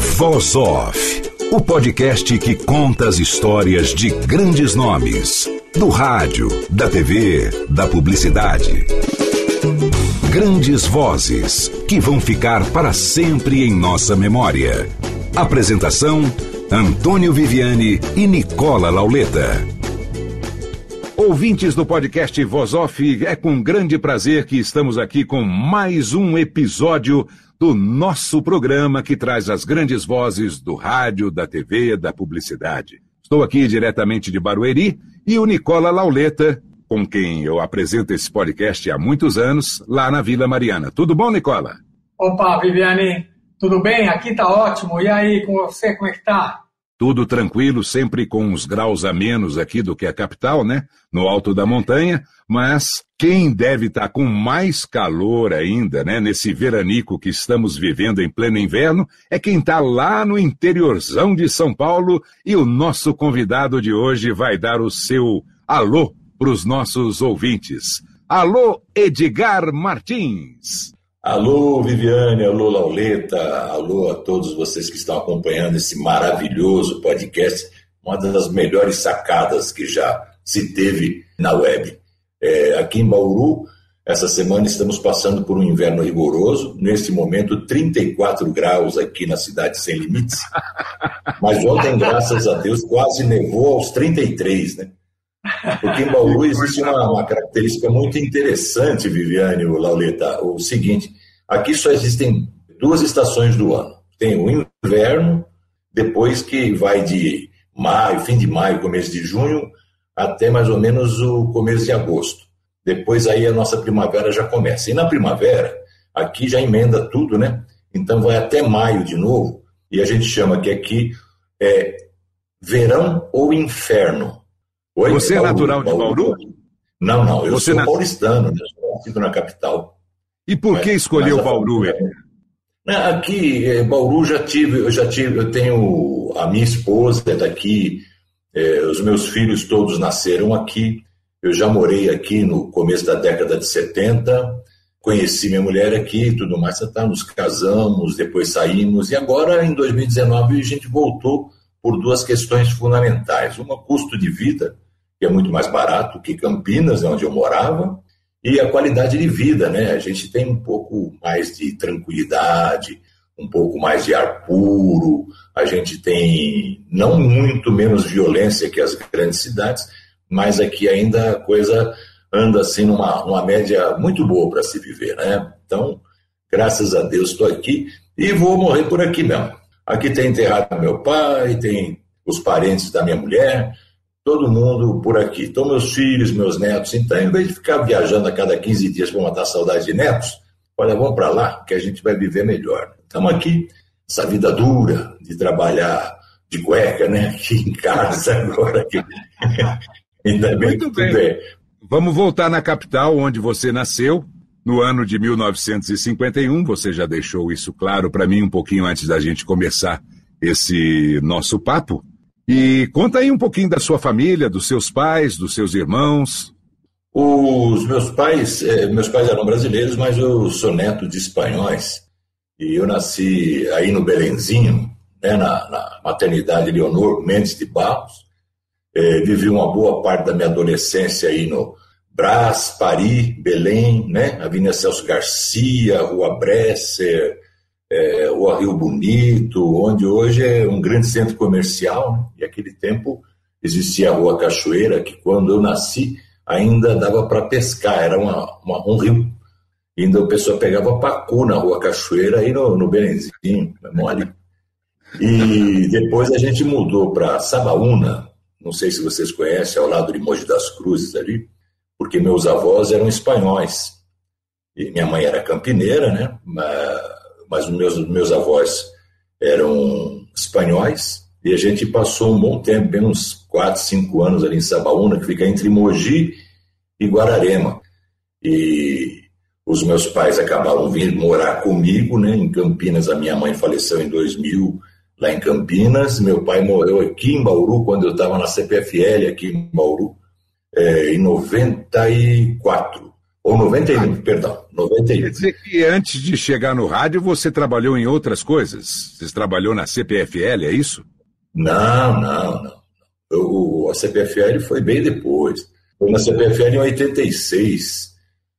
Voz Off, o podcast que conta as histórias de grandes nomes, do rádio, da TV, da publicidade. Grandes vozes que vão ficar para sempre em nossa memória. Apresentação: Antônio Viviane e Nicola Lauleta. Ouvintes do podcast Voz Off, é com grande prazer que estamos aqui com mais um episódio do nosso programa que traz as grandes vozes do rádio, da TV, da publicidade. Estou aqui diretamente de Barueri e o Nicola Lauleta, com quem eu apresento esse podcast há muitos anos, lá na Vila Mariana. Tudo bom, Nicola? Opa, Viviane, tudo bem? Aqui tá ótimo. E aí, com você, como é que tá? Tudo tranquilo, sempre com uns graus a menos aqui do que a capital, né? No alto da montanha, mas quem deve estar tá com mais calor ainda, né? Nesse veranico que estamos vivendo em pleno inverno, é quem está lá no interiorzão de São Paulo e o nosso convidado de hoje vai dar o seu alô para os nossos ouvintes. Alô, Edgar Martins. Alô, Viviane, alô, Lauleta, alô a todos vocês que estão acompanhando esse maravilhoso podcast, uma das melhores sacadas que já se teve na web. É, aqui em Bauru, essa semana estamos passando por um inverno rigoroso, neste momento 34 graus aqui na cidade sem limites, mas ontem, graças a Deus, quase nevou aos 33, né? Porque em Bauru existe uma, uma característica muito interessante, Viviane Lauleta. O seguinte: aqui só existem duas estações do ano. Tem o inverno, depois que vai de maio, fim de maio, começo de junho, até mais ou menos o começo de agosto. Depois aí a nossa primavera já começa. E na primavera, aqui já emenda tudo, né? Então vai até maio de novo, e a gente chama que aqui é verão ou inferno. Oi, Você é natural de Bauru? Não, não, eu Você sou na... paulistano, né? nascido na capital. E por mas, que escolheu mas, Bauru? É, aqui, é, Bauru já tive, eu já tive, eu tenho a minha esposa é daqui, é, os meus filhos todos nasceram aqui. Eu já morei aqui no começo da década de 70, conheci minha mulher aqui e tudo mais, tá, nos casamos, depois saímos, e agora em 2019 a gente voltou por duas questões fundamentais. Uma, custo de vida, que é muito mais barato que Campinas, onde eu morava, e a qualidade de vida, né? A gente tem um pouco mais de tranquilidade, um pouco mais de ar puro, a gente tem não muito menos violência que as grandes cidades, mas aqui ainda a coisa anda assim numa, numa média muito boa para se viver, né? Então, graças a Deus estou aqui e vou morrer por aqui mesmo. Aqui tem enterrado meu pai, tem os parentes da minha mulher, todo mundo por aqui. Então, meus filhos, meus netos. Então, em vez de ficar viajando a cada 15 dias para matar saudade de netos, olha, vamos para lá, que a gente vai viver melhor. Estamos aqui, essa vida dura de trabalhar de cueca, né? Aqui em casa agora. Aqui. Ainda bem Muito bem. bem. Vamos voltar na capital, onde você nasceu, no ano de 1951. Você já deixou isso claro para mim um pouquinho antes da gente começar esse nosso papo. E conta aí um pouquinho da sua família, dos seus pais, dos seus irmãos. Os meus pais, eh, meus pais eram brasileiros, mas eu sou neto de espanhóis. E eu nasci aí no Belenzinho, né, na, na maternidade Leonor Mendes de Barros. Eh, vivi uma boa parte da minha adolescência aí no Brás, Paris, Belém, né, Avenida Celso Garcia, Rua Bresser, é, o Rio Bonito, onde hoje é um grande centro comercial, né? e aquele tempo existia a Rua Cachoeira, que quando eu nasci ainda dava para pescar, era uma, uma, um rio. Ainda o pessoal pegava pacu na Rua Cachoeira e no, no Belenzinho, é mole. E depois a gente mudou para Sabaúna, não sei se vocês conhecem, ao lado de Mogi das Cruzes ali, porque meus avós eram espanhóis. E minha mãe era campineira, né? Mas os meus, meus avós eram espanhóis. E a gente passou um bom tempo, bem uns 4, 5 anos ali em Sabaúna, que fica entre Mogi e Guararema. E os meus pais acabaram vindo morar comigo, né, em Campinas. A minha mãe faleceu em 2000, lá em Campinas. Meu pai morreu aqui em Bauru, quando eu estava na CPFL, aqui em Bauru, é, em 94. Ou 91, ah, perdão, 91. Quer dizer que antes de chegar no rádio, você trabalhou em outras coisas? Você trabalhou na CPFL, é isso? Não, não, não. Eu, a CPFL foi bem depois. Foi na CPFL em 86.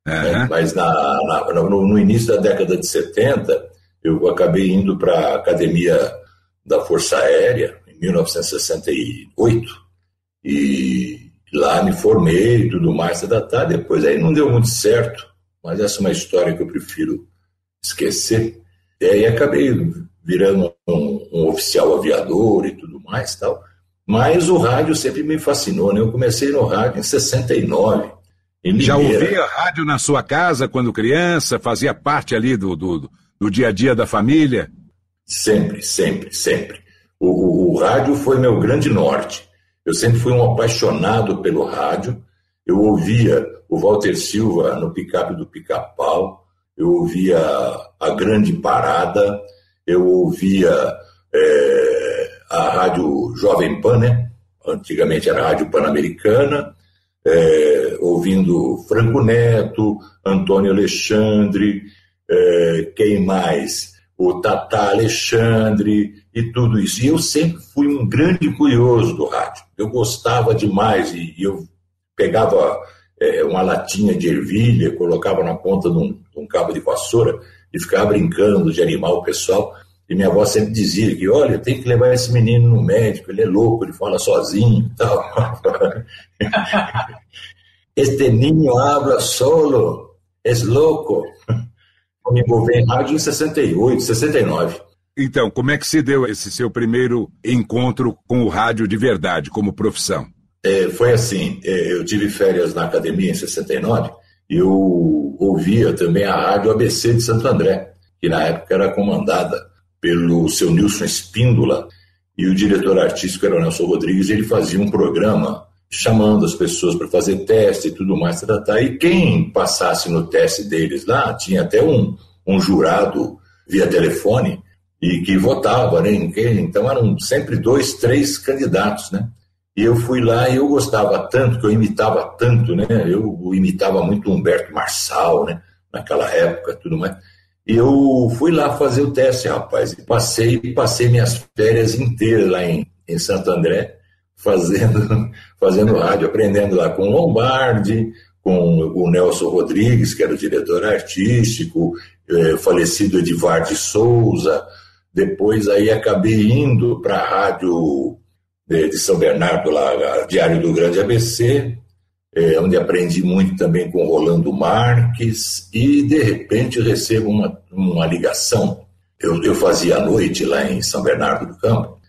Uhum. Né? Mas na, na, no, no, início da década de 70, eu acabei indo para a Academia da Força Aérea, em 1968, e lá me formei e tudo mais, tá, tá, depois aí não deu muito certo, mas essa é uma história que eu prefiro esquecer. E aí acabei virando um, um oficial aviador e tudo mais tal. Mas o rádio sempre me fascinou, né? Eu comecei no rádio em 69. Em Já ouvia rádio na sua casa quando criança? Fazia parte ali do, do, do dia a dia da família? Sempre, sempre, sempre. O, o, o, rádio foi meu grande norte. Eu sempre fui um apaixonado pelo rádio. Eu ouvia o Walter Silva no picape do Pica-Pau, eu ouvia a Grande Parada, eu ouvia é, a rádio Jovem Pan, né? antigamente era a Rádio Pan-Americana, é, ouvindo Franco Neto, Antônio Alexandre, é, quem mais? O Tata Alexandre e tudo isso. E eu sempre fui um grande curioso do rádio. Eu gostava demais e, eu pegava é, uma latinha de ervilha, colocava na ponta de um, de um cabo de vassoura e ficava brincando de animar o pessoal. E minha avó sempre dizia que, olha, tem que levar esse menino no médico, ele é louco, ele fala sozinho e tal. este niño habla solo, é louco. Eu me envolvi em rádio em 68, 69. Então, como é que se deu esse seu primeiro encontro com o rádio de verdade, como profissão? É, foi assim, é, eu tive férias na academia em 69 e eu ouvia também a rádio ABC de Santo André, que na época era comandada pelo seu Nilson Espíndola, e o diretor artístico era o Nelson Rodrigues, ele fazia um programa chamando as pessoas para fazer teste e tudo mais, tá, tá, e quem passasse no teste deles lá, tinha até um, um jurado via telefone, e que votava, né, então eram sempre dois, três candidatos, né, e eu fui lá e eu gostava tanto, que eu imitava tanto, né, eu imitava muito Humberto Marçal, né, naquela época, tudo mais, e eu fui lá fazer o teste, rapaz, e passei, passei minhas férias inteiras lá em, em Santo André, fazendo, fazendo rádio, aprendendo lá com o Lombardi, com o Nelson Rodrigues, que era o diretor artístico, é, falecido Edivar de Souza. Depois aí acabei indo para a rádio de, de São Bernardo, lá, Diário do Grande ABC, é, onde aprendi muito também com Rolando Marques, e de repente recebo uma, uma ligação. Eu, eu fazia a noite lá em São Bernardo do Campo,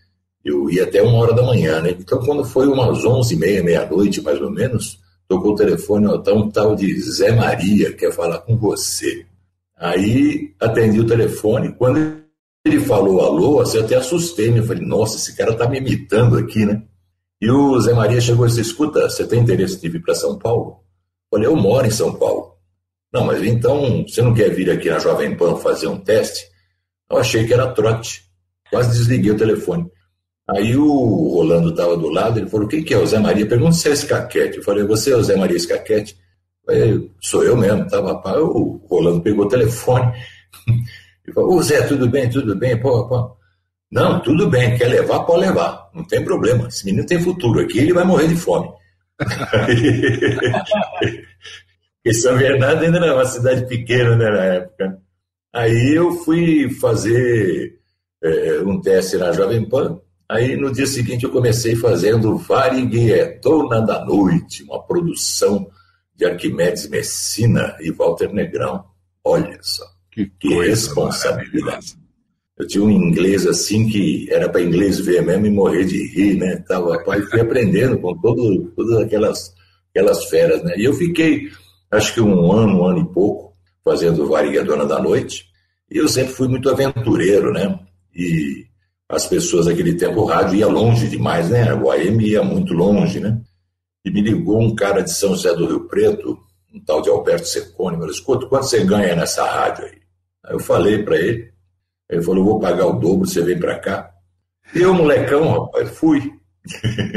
eu ia até uma hora da manhã, né? Então, quando foi umas onze e meia, meia-noite, mais ou menos, tocou o telefone, tá um tal de Zé Maria, quer falar com você. Aí atendi o telefone, quando ele falou alô, assim, eu até assustei, né? Eu falei, nossa, esse cara tá me imitando aqui, né? E o Zé Maria chegou e disse: Escuta, você tem interesse de vir para São Paulo? Eu falei: Eu moro em São Paulo. Não, mas então você não quer vir aqui na Jovem Pan fazer um teste? Eu achei que era trote. Quase desliguei o telefone. Aí o Rolando estava do lado, ele falou: Quem que é o Zé Maria? Pergunta se é Escaquete. Eu falei: Você é o Zé Maria Escaquete? Sou eu mesmo. Tava, o Rolando pegou o telefone e falou: Ô Zé, tudo bem, tudo bem? Pô, pô. Não, tudo bem, quer levar, pode levar, não tem problema. Esse menino tem futuro aqui, ele vai morrer de fome. e São Bernardo ainda era uma cidade pequena né, na época. Aí eu fui fazer é, um teste na Jovem Pan. Aí no dia seguinte eu comecei fazendo Variguetona da Noite, uma produção de Arquimedes Messina e Walter Negrão. Olha só, que, que responsabilidade. Eu tinha um inglês assim que era para inglês ver mesmo e morrer de rir, né? Tava, pai, fui aprendendo com todo, todas aquelas, aquelas feras, né? E eu fiquei, acho que um ano, um ano e pouco, fazendo Variguedona da Noite. E eu sempre fui muito aventureiro, né? E as pessoas naquele tempo, o rádio ia longe demais, né? O AM ia muito longe, né? E me ligou um cara de São José do Rio Preto, um tal de Alberto Secone, falou, escuta, quanto você ganha nessa rádio aí? Aí eu falei para ele, ele falou, vou pagar o dobro, você vem para cá. E eu, molecão, rapaz, fui.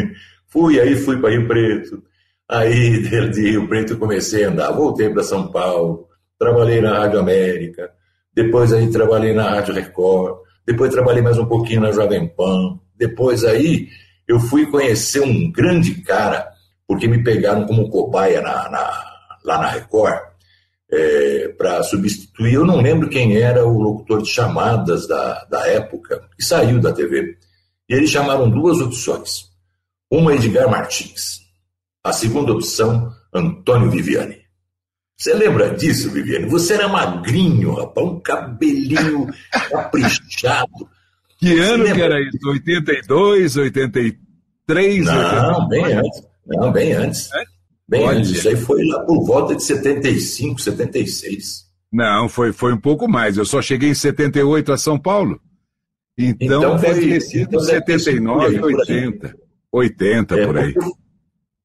fui, aí fui para Rio Preto. Aí, de Rio Preto, comecei a andar. Voltei para São Paulo, trabalhei na Rádio América, depois aí trabalhei na Rádio Record, depois trabalhei mais um pouquinho na Jovem Pan. Depois aí eu fui conhecer um grande cara, porque me pegaram como cobaia na, na, lá na Record, é, para substituir. Eu não lembro quem era o locutor de chamadas da, da época, que saiu da TV. E eles chamaram duas opções. Uma, Edgar Martins. A segunda opção, Antônio Viviani. Você lembra disso, Viviane? Você era magrinho, rapaz, um cabelinho caprichado. Que ano que era isso? 82, 83? Não, 84? bem antes. Não, bem antes. É? Bem Olha. antes. Isso aí foi lá por volta de 75, 76. Não, foi, foi um pouco mais. Eu só cheguei em 78 a São Paulo. Então, então deve foi, ter sido então 79, 80. 80, é por aí. Porque,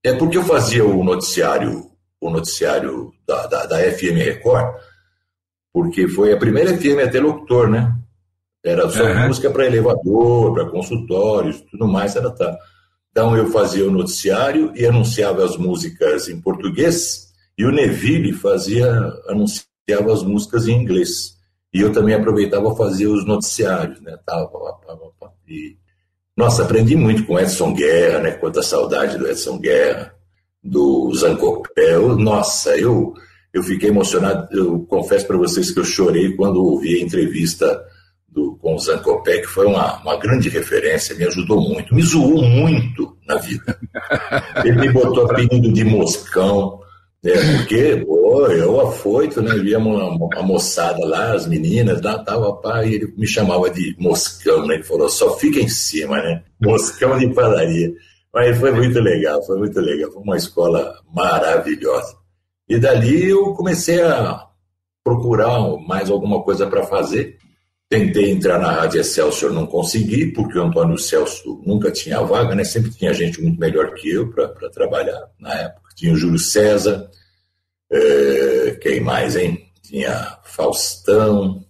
é porque eu fazia o noticiário o noticiário da, da, da, FM Record, porque foi a primeira FM a ter locutor, né? Era só uhum. música para elevador, para consultórios, tudo mais, era tá. Então eu fazia o noticiário e anunciava as músicas em português, e o Neville fazia, anunciava as músicas em inglês. E eu também aproveitava fazer os noticiários, né? Tava, e, nossa, aprendi muito com Edson Guerra, né? Quanta saudade do Edson Guerra do Zancopé. nossa, eu, eu fiquei emocionado. Eu confesso para vocês que eu chorei quando ouvi a entrevista do, com o Zancopé, que foi uma, uma grande referência, me ajudou muito, me zoou muito na vida. Ele me botou apelido de moscão, né, porque pô, eu afoito, né, via uma, uma, moçada lá, as meninas lá, tava, pá, e ele me chamava de moscão, né, ele falou, só fica em cima, né, moscão de padaria. Mas foi muito legal, foi muito legal. Foi uma escola maravilhosa. E dali eu comecei a procurar mais alguma coisa para fazer. Tentei entrar na Rádio Excelsior, não consegui, porque o Antônio Celso nunca tinha vaga, né? Sempre tinha gente muito melhor que eu para trabalhar na época. Tinha o Júlio César, é, quem mais, hein? Tinha Faustão,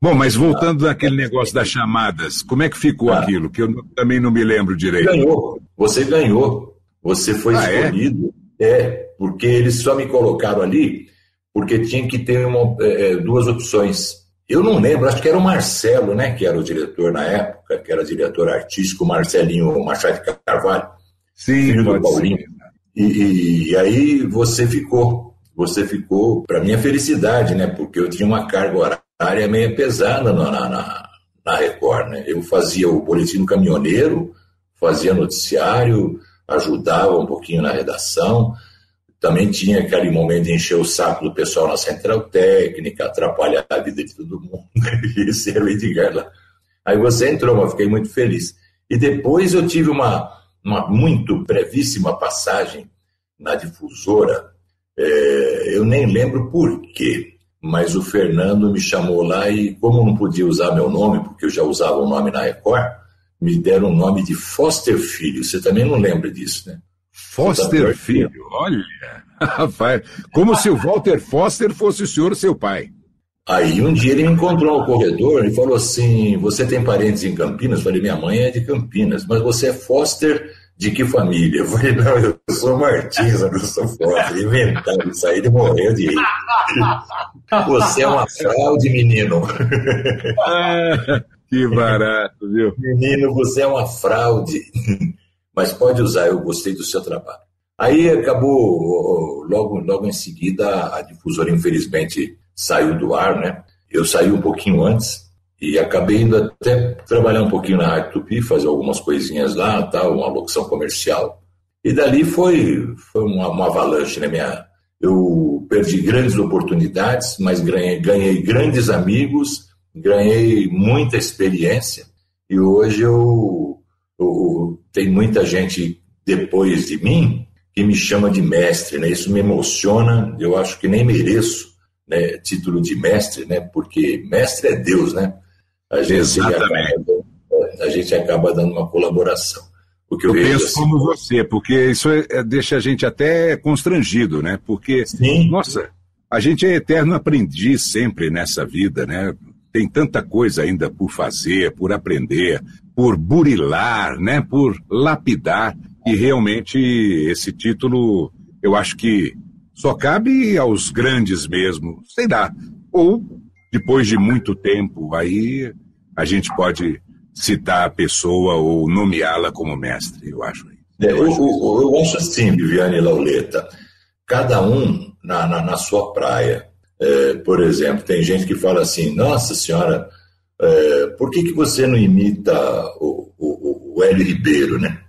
Bom, mas voltando naquele negócio das chamadas, como é que ficou ah. aquilo? Que eu também não me lembro direito. Ganhou, você ganhou. Você foi ah, é? escolhido. É? é? porque eles só me colocaram ali porque tinha que ter uma, é, é, duas opções. Eu não lembro, acho que era o Marcelo, né, que era o diretor na época, que era diretor artístico, Marcelinho Machado de Carvalho. Sim, filho do Paulinho. E, e, e aí você ficou, você ficou, para minha felicidade, né, porque eu tinha uma carga horária área meio pesada na, na, na Record. Né? Eu fazia o boletim do caminhoneiro, fazia noticiário, ajudava um pouquinho na redação. Também tinha aquele momento de encher o saco do pessoal na central técnica, atrapalhar a vida de todo mundo. Esse era o Edgar lá. Aí você entrou, mas fiquei muito feliz. E depois eu tive uma, uma muito brevíssima passagem na difusora. É, eu nem lembro por quê mas o Fernando me chamou lá e, como não podia usar meu nome, porque eu já usava o nome na Record, me deram o nome de Foster Filho. Você também não lembra disso, né? Foster Filho, olha, rapaz, como se o Walter Foster fosse o senhor seu pai. Aí um dia ele me encontrou no corredor e falou assim: Você tem parentes em Campinas? Eu falei: Minha mãe é de Campinas, mas você é Foster de que família? Eu falei, não, eu sou Martins, eu não sou Foster. Inventaram isso aí, ele morreu de rir. Você é uma fraude, menino. Ah, que barato, viu? Menino, você é uma fraude. Mas pode usar, eu gostei do seu trabalho. Aí acabou, logo, logo em seguida, a difusora, infelizmente, saiu do ar, né? Eu saí um pouquinho antes, e acabei indo até trabalhar um pouquinho na Rádio Tupi, fazer algumas coisinhas lá, tal, uma locução comercial. E dali foi, foi uma, uma avalanche, né? Minha, eu perdi grandes oportunidades, mas ganhei, ganhei grandes amigos, ganhei muita experiência. E hoje eu, eu tem muita gente depois de mim que me chama de mestre, né? Isso me emociona. Eu acho que nem mereço né, título de mestre, né? Porque mestre é Deus, né? A gente Exatamente. Acaba, a gente acaba dando uma colaboração. Porque eu, eu penso assim, como você, porque isso é, é, deixa a gente até constrangido, né? Porque, Sim. nossa, a gente é eterno aprendiz sempre nessa vida, né? Tem tanta coisa ainda por fazer, por aprender, por burilar, né? Por lapidar. E realmente esse título, eu acho que só cabe aos grandes mesmo, sei lá. Ou depois de muito tempo, aí a gente pode citar a pessoa ou nomeá-la como mestre, eu acho. É, eu, acho eu, eu, acho assim, Viviane Lauleta, cada um na, na, na sua praia. É, por exemplo, tem gente que fala assim, nossa senhora, é, por que, que você não imita o, o, o Hélio Ribeiro, né?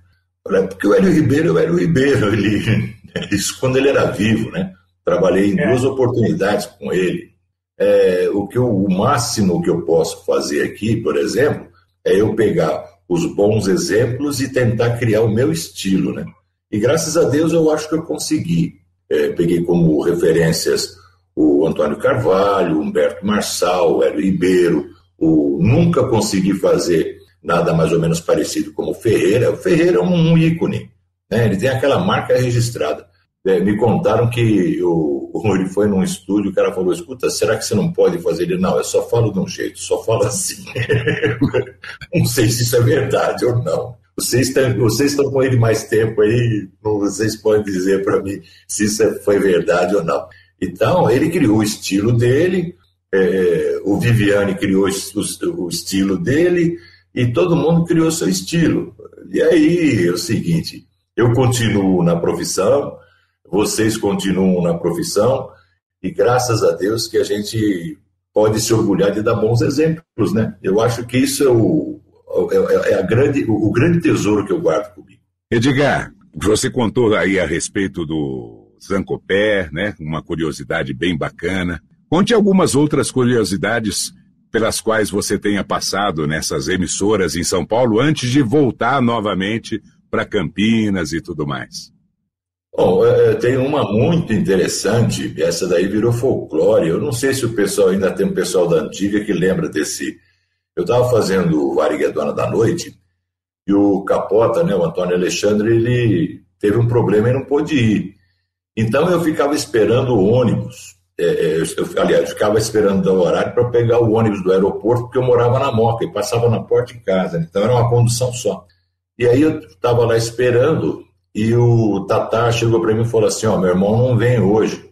Porque o Hélio Ribeiro é o Hélio Ribeiro, ele, isso quando ele era vivo, né? Trabalhei em é. duas oportunidades com ele. É, o, que eu, o máximo que eu posso fazer aqui, por exemplo, é eu pegar os bons exemplos e tentar criar o meu estilo, né? E graças a Deus eu acho que eu consegui. É, peguei como referências o Antônio Carvalho, o Humberto Marçal, o Hélio Ribeiro. O, nunca consegui fazer nada mais ou menos parecido como o Ferreira. O Ferreira é um, ícone, né? ele tem aquela marca registrada. É, me contaram que o, ele foi num estúdio, o cara falou: escuta, será que você não pode fazer? Ele, não, eu só falo de um jeito, só falo assim. não sei se isso é verdade ou não. Vocês estão, vocês estão com ele mais tempo aí, vocês podem dizer para mim se isso é, foi verdade ou não. Então, ele criou o estilo dele, é, o Viviane criou o, o estilo dele, e todo mundo criou seu estilo. E aí é o seguinte: eu continuo na profissão, vocês continuam na profissão e graças a Deus que a gente pode se orgulhar de dar bons exemplos, né? Eu acho que isso é o, é, é a grande, o grande tesouro que eu guardo comigo. Edgar, você contou aí a respeito do Zancopé, né? Uma curiosidade bem bacana. Conte algumas outras curiosidades pelas quais você tenha passado nessas emissoras em São Paulo antes de voltar novamente para Campinas e tudo mais. Bom, é, é, tem uma muito interessante, essa daí virou folclore. Eu não sei se o pessoal ainda tem um pessoal da antiga que lembra desse. Eu estava fazendo o Variguedona da Noite e o Capota, né, o Antônio Alexandre, ele teve um problema e não pôde ir. Então eu ficava esperando o ônibus. É, é eu, aliás, eu ficava esperando o horário para pegar o ônibus do aeroporto, porque eu morava na Moca e passava na porta de casa. Então era uma condução só. E aí eu estava lá esperando e o Tatá chegou para mim e falou assim: Ó, meu irmão não vem hoje.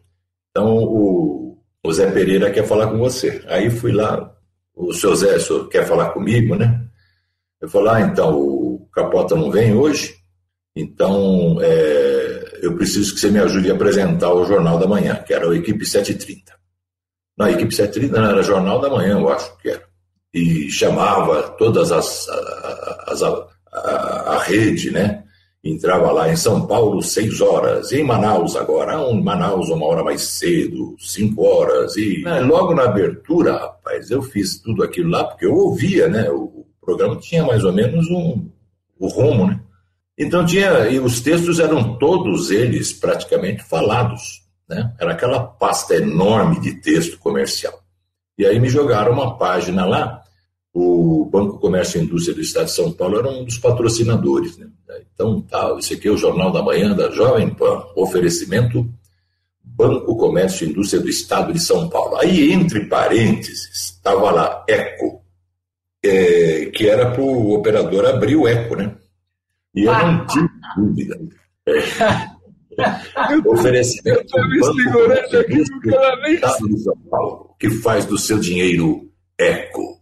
Então o, o Zé Pereira quer falar com você. Aí fui lá, o seu Zé o senhor quer falar comigo, né? Eu falei: Ah, então o Capota não vem hoje, então é, eu preciso que você me ajude a apresentar o Jornal da Manhã, que era o Equipe 730. Não, a Equipe 730 não, era Jornal da Manhã, eu acho que era. E chamava todas as, as, as a, a, a rede, né? Entrava lá em São Paulo seis horas, e em Manaus agora, em Manaus uma hora mais cedo, cinco horas, e né, logo na abertura, rapaz, eu fiz tudo aquilo lá, porque eu ouvia, né, o programa tinha mais ou menos um, o rumo, né, então tinha, e os textos eram todos eles praticamente falados, né, era aquela pasta enorme de texto comercial, e aí me jogaram uma página lá, o Banco Comércio e Indústria do Estado de São Paulo era um dos patrocinadores. Né? Então, tá, esse aqui é o Jornal da Manhã da Jovem Pan, oferecimento Banco Comércio e Indústria do Estado de São Paulo. Aí, entre parênteses, estava lá Eco, é, que era para o operador abrir o Eco, né? E eu não tinha dúvida. É. oferecimento Banco Comércio e Indústria do Estado de São Paulo, que faz do seu dinheiro Eco.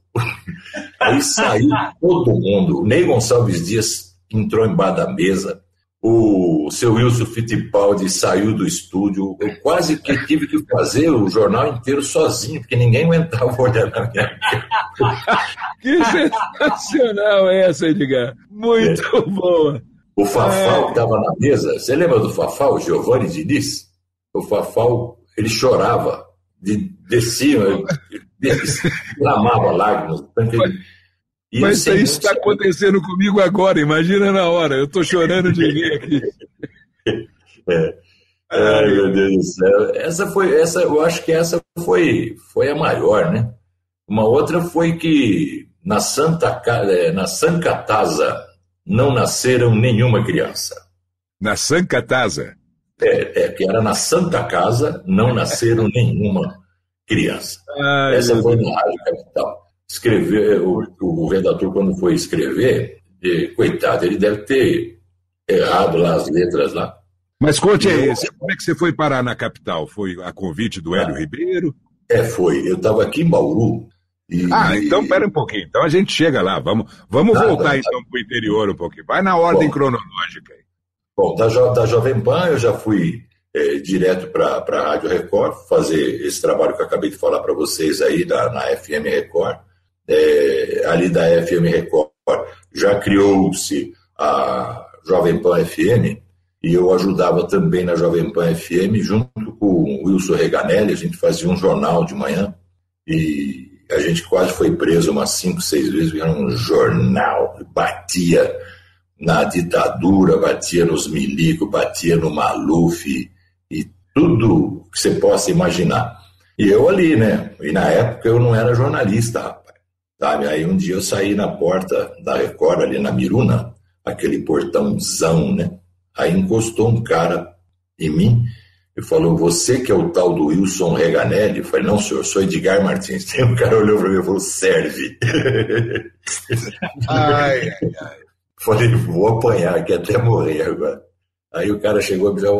Aí saiu todo mundo. O Ney Gonçalves Dias entrou embaixo da mesa. O seu Wilson Fittipaldi saiu do estúdio. Eu quase que tive que fazer o jornal inteiro sozinho, porque ninguém aguentava olhar na minha Que sensacional essa, Edgar. Muito é. boa. O Fafal é. que estava na mesa, você lembra do Fafal, Giovanni Diniz? O Fafal, ele chorava de, de cima, derramava lágrimas. E Mas isso está acontecendo comigo agora, imagina na hora, eu estou chorando de rir aqui. É. Ai, meu Deus do céu. Essa foi, essa, eu acho que essa foi, foi a maior, né? Uma outra foi que na Santa, é, na Sancatasa não nasceram nenhuma criança. Na Sancatasa? É, é, que era na Santa Casa, não nasceram nenhuma criança. Ai, Essa foi na Rádio Capital. Escrever, o, o redator, quando foi escrever, coitado, ele deve ter errado lá as letras lá. Mas conte aí, como é que você foi parar na capital? Foi a convite do Hélio ah, Ribeiro? É, foi. Eu estava aqui em Bauru. E... Ah, então pera um pouquinho. Então a gente chega lá. Vamos, vamos voltar tá, então para o interior um pouquinho. Vai na ordem Bom, cronológica aí. Bom, da, jo da Jovem Pan eu já fui é, direto para a Rádio Record fazer esse trabalho que eu acabei de falar para vocês aí da, na FM Record. É, ali da FM Record já criou-se a Jovem Pan FM e eu ajudava também na Jovem Pan FM junto com o Wilson Reganelli, a gente fazia um jornal de manhã e a gente quase foi preso umas cinco, seis vezes, era um jornal, batia na ditadura, batia nos milicos, batia no Maluf tudo que você possa imaginar. E eu ali, né? E na época eu não era jornalista, rapaz. Sabe? Aí um dia eu saí na porta da Record, ali na Miruna, aquele portãozão, né? Aí encostou um cara em mim e falou: Você que é o tal do Wilson Reganelli? Eu falei: Não, senhor, sou Edgar Martins. Aí o cara olhou para mim e falou: Serve. ai, ai, ai. Falei: Vou apanhar aqui até morrer agora. Aí o cara chegou e me disse: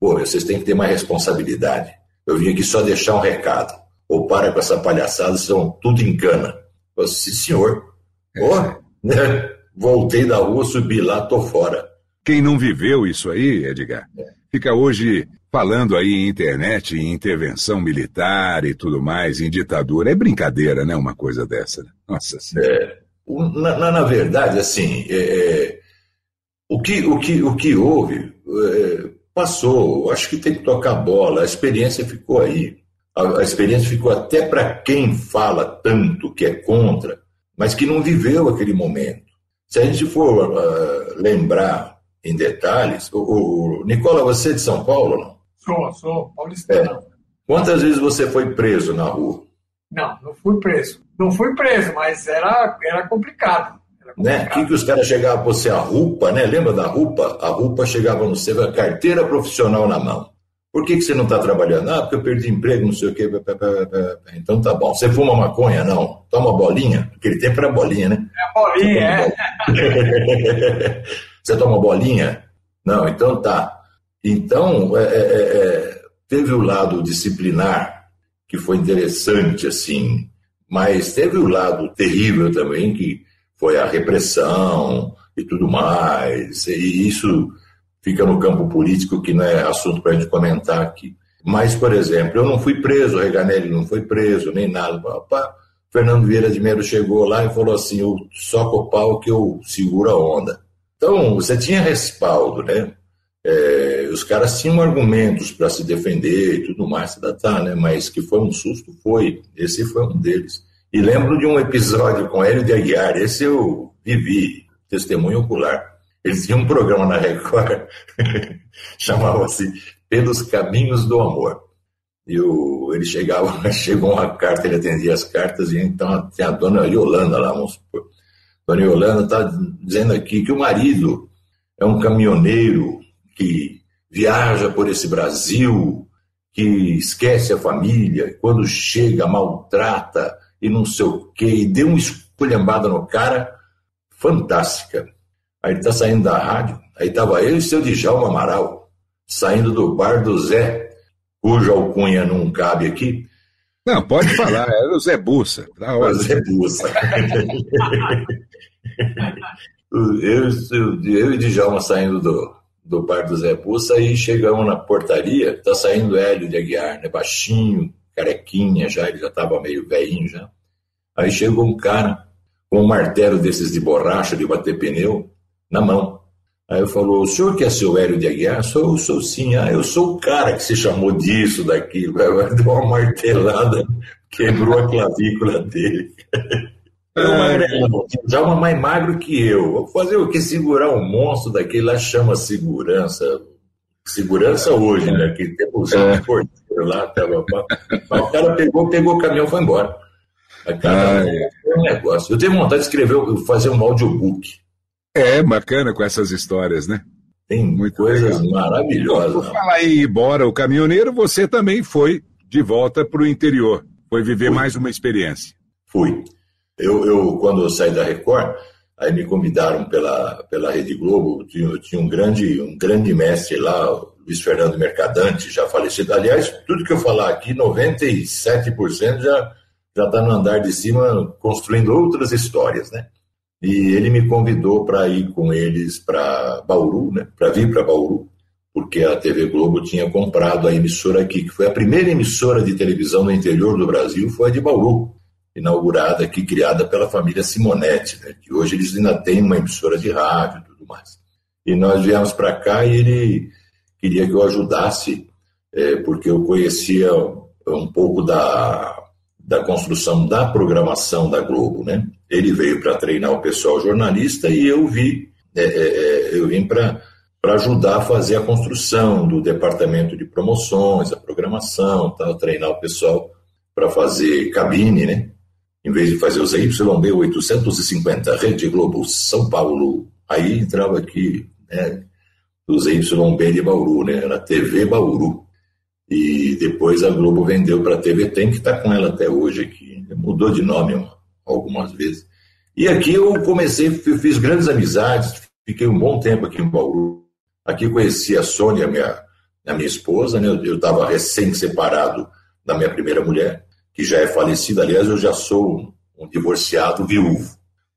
Pô, vocês têm que ter mais responsabilidade. Eu vim aqui só deixar um recado. Ou para com essa palhaçada, são tudo em cana. Eu Sim, senhor. Pô, né? Voltei da rua, subi lá, tô fora. Quem não viveu isso aí, Edgar, fica hoje falando aí em internet, em intervenção militar e tudo mais, em ditadura. É brincadeira, né? Uma coisa dessa. Né? Nossa Senhora. É, na, na, verdade, assim, é, é, o, que, o, que, o que houve é, passou. Acho que tem que tocar bola. A experiência ficou aí. A, a experiência ficou até para quem fala tanto que é contra, mas que não viveu aquele momento. Se a gente for uh, lembrar em detalhes. O, o, Nicola, você é de São Paulo, não? Sou, sou, paulistano. É. Quantas vezes você foi preso na rua? Não, não fui preso. Não fui preso, mas era, era complicado. Né? Que, que os caras chegavam para você, a RUPA, né? Lembra da RUPA? A RUPA chegava no você, a carteira profissional na mão. Por que, que você não está trabalhando? Ah, porque eu perdi emprego, não sei o quê. Então tá bom. Você fuma maconha? Não. Toma bolinha? Aquele tempo era bolinha, né? É bolinha, é. Você toma bolinha? Não, então tá. Então, é, é, é, é, teve o lado disciplinar, que foi interessante, assim, mas teve o lado terrível também, que foi a repressão e tudo mais, e isso fica no campo político, que não é assunto para a gente comentar aqui. Mas, por exemplo, eu não fui preso, Reganelli não foi preso, nem nada. Opa, Fernando Vieira de Melo chegou lá e falou assim: eu soco o pau que eu seguro a onda. Então, você tinha respaldo, né? É, os caras tinham argumentos para se defender e tudo mais, tá, tá, né? mas que foi um susto, foi. Esse foi um deles. E lembro de um episódio com Hélio de Aguiar, esse eu vivi, testemunho ocular. Eles tinham um programa na Record, chamava-se Pelos Caminhos do Amor. E o, ele chegava, chegou uma carta, ele atendia as cartas, e então tem a dona Yolanda lá, vamos supor. Dona Yolanda está dizendo aqui que o marido é um caminhoneiro que viaja por esse Brasil, que esquece a família, quando chega maltrata e não sei o quê, e deu uma esculhambada no cara fantástica. Aí ele está saindo da rádio, aí estava eu e seu Djalma Amaral, saindo do bar do Zé, cuja alcunha não cabe aqui, não, pode falar, era o Zé Bussa. Tá o Zé Bussa. eu, eu, eu e Djalma saindo do, do bar do Zé Bussa, aí chegamos na portaria, tá saindo Hélio de Aguiar, né? Baixinho, carequinha já, ele já tava meio velhinho já. Aí chegou um cara com um martelo desses de borracha, de bater pneu, na mão. Aí eu falou, o senhor que é seu Hélio de Aguiar? Sou, sou sim. Ah, eu sou o cara que se chamou disso, daquilo. Deu uma martelada, quebrou a clavícula dele. É, já uma mais magro que eu. Vou fazer o que? Segurar um monstro daquele lá chama segurança. Segurança hoje, né? Que temos é. Lá, tava, o cara pegou, pegou o caminhão e foi embora. Cada ah, é. um negócio. Eu tenho vontade de escrever, fazer um audiobook. É, bacana com essas histórias, né? Tem Muito coisas legal. maravilhosas. Por falar ir embora, o caminhoneiro, você também foi de volta para o interior. Foi viver Fui. mais uma experiência. Fui. Eu, eu, quando eu saí da Record, aí me convidaram pela, pela Rede Globo, tinha, tinha um, grande, um grande mestre lá, Luiz Fernando Mercadante, já falecido. Aliás, tudo que eu falar aqui, 97% já já está no andar de cima construindo outras histórias, né? E ele me convidou para ir com eles para Bauru, né? Para vir para Bauru, porque a TV Globo tinha comprado a emissora aqui, que foi a primeira emissora de televisão no interior do Brasil, foi a de Bauru, inaugurada aqui, criada pela família Simonetti, né? Que hoje eles ainda têm uma emissora de rádio e tudo mais. E nós viemos para cá e ele queria que eu ajudasse, é, porque eu conhecia um pouco da da construção da programação da Globo, né? Ele veio para treinar o pessoal jornalista e eu vi, é, é, é eu vim para ajudar a fazer a construção do departamento de promoções, a programação, tá, treinar o pessoal para fazer cabine, né? Em vez de fazer os YB 850, Rede Globo São Paulo, aí entrava aqui, né? Os YB de Bauru, né? Era TV Bauru. E depois a Globo vendeu para a TV Tem, que está com ela até hoje aqui. Mudou de nome algumas vezes. E aqui eu comecei, fiz grandes amizades, fiquei um bom tempo aqui em Bauru. Aqui conheci a Sônia, minha, a minha esposa, né? eu estava recém-separado da minha primeira mulher, que já é falecida. Aliás, eu já sou um, divorciado viúvo,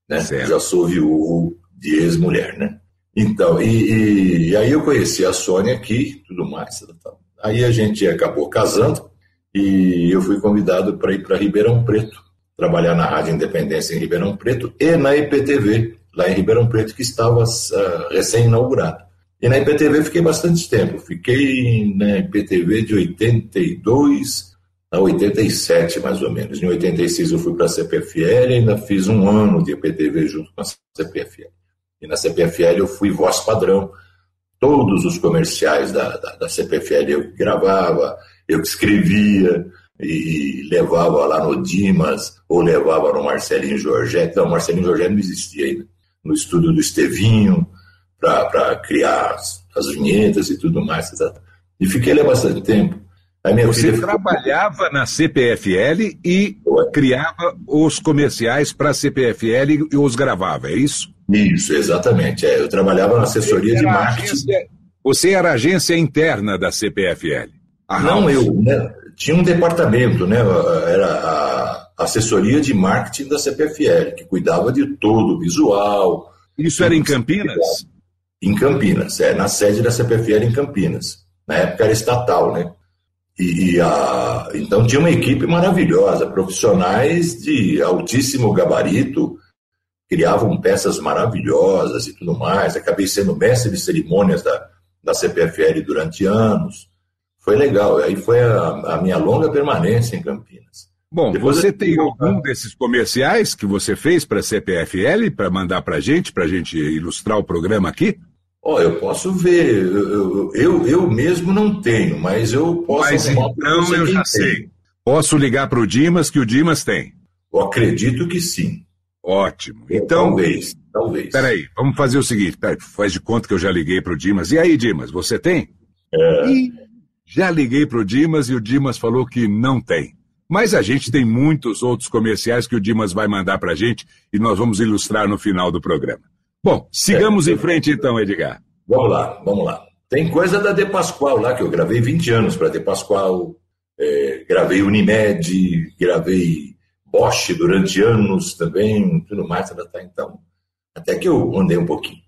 né? Já sou viúvo de ex-mulher, né? Então, e, e, e, aí eu conheci a Sônia aqui, tudo mais, tal. Aí a gente acabou casando e eu fui convidado para ir para Ribeirão Preto, trabalhar na Rádio Independência em Ribeirão Preto e na IPTV, lá em Ribeirão Preto, que estava uh, recém-inaugurada. E na IPTV fiquei bastante tempo. Fiquei na IPTV de 82 a 87, mais ou menos. Em 86 eu fui para a CPFL e ainda fiz um ano de IPTV junto com a CPFL. E na CPFL eu fui voz padrão todos os comerciais da, da, da CPFL eu gravava, eu escrevia e levava lá no Dimas ou levava no Marcelinho Jorgetti. Não, Marcelinho Jorgetti não existia ainda. No estúdio do Estevinho, para criar as, as, vinhetas e tudo mais. E fiquei lá bastante tempo. Você trabalhava ficou... na CPFL e Ué. criava os comerciais para a CPFL e os gravava, é isso? Isso, exatamente. É, eu trabalhava na assessoria de marketing. Agência, você era agência interna da CPFL? Não, eu né, tinha um departamento, né? Era a assessoria de marketing da CPFL, que cuidava de todo o visual. Isso era em Campinas? Em Campinas, é, na sede da CPFL em Campinas. Na época era estatal, né? E, e a, então tinha uma equipe maravilhosa, profissionais de altíssimo gabarito, criavam peças maravilhosas e tudo mais. Acabei sendo mestre de cerimônias da, da CPFL durante anos. Foi legal. Aí foi a, a minha longa permanência em Campinas. Bom, Depois você eu... tem algum desses comerciais que você fez para a CPFL para mandar para a gente, para a gente ilustrar o programa aqui? Oh, eu posso ver. Eu, eu, eu mesmo não tenho, mas eu posso. Mas então eu já tem. sei. Posso ligar para o Dimas que o Dimas tem? Eu acredito que sim. Ótimo. Então, talvez, talvez. Peraí, vamos fazer o seguinte. Peraí, faz de conta que eu já liguei para o Dimas. E aí, Dimas, você tem? É. E já liguei para o Dimas e o Dimas falou que não tem. Mas a gente tem muitos outros comerciais que o Dimas vai mandar para a gente e nós vamos ilustrar no final do programa. Bom, sigamos é. em frente então, Edgar. Vamos lá, vamos lá. Tem coisa da De Pascoal lá, que eu gravei 20 anos para De Pascoal, é, gravei Unimed, gravei Bosch durante anos também, tudo mais, tá, tá, então. Até que eu andei um pouquinho.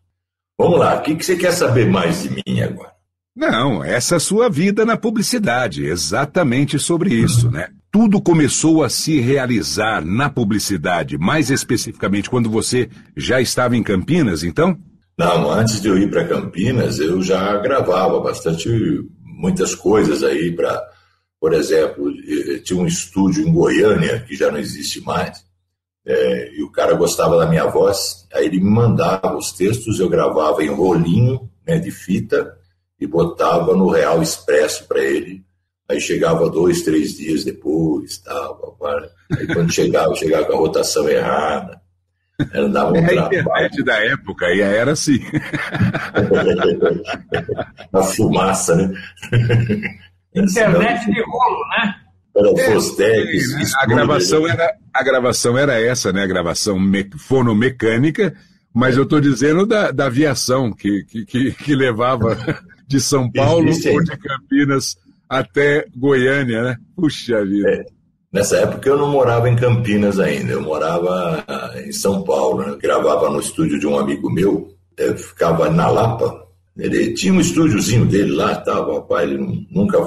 Vamos lá, o que, que você quer saber mais de mim agora? Não, essa sua vida na publicidade, exatamente sobre isso, né? Tudo começou a se realizar na publicidade, mais especificamente quando você já estava em Campinas, então? Não, antes de eu ir para Campinas, eu já gravava bastante, muitas coisas aí para por exemplo, tinha um estúdio em Goiânia, que já não existe mais, é, e o cara gostava da minha voz, aí ele me mandava os textos, eu gravava em rolinho né, de fita e botava no Real Expresso para ele. Aí chegava dois, três dias depois, tal, aí quando chegava, chegava com a rotação errada. Ela dava um é a internet da época, e era assim. a fumaça, né? Internet de rolo, né? Era é, Fostex, né? a gravação era a gravação era essa, né? A gravação me, fonomecânica, mas eu estou dizendo da, da aviação que, que, que, levava de São Paulo ou de Campinas até Goiânia, né? Puxa vida. É. Nessa época eu não morava em Campinas ainda, eu morava em São Paulo, né? gravava no estúdio de um amigo meu, eu ficava na Lapa. Ele tinha um estúdiozinho dele lá, tava, papai, ele nunca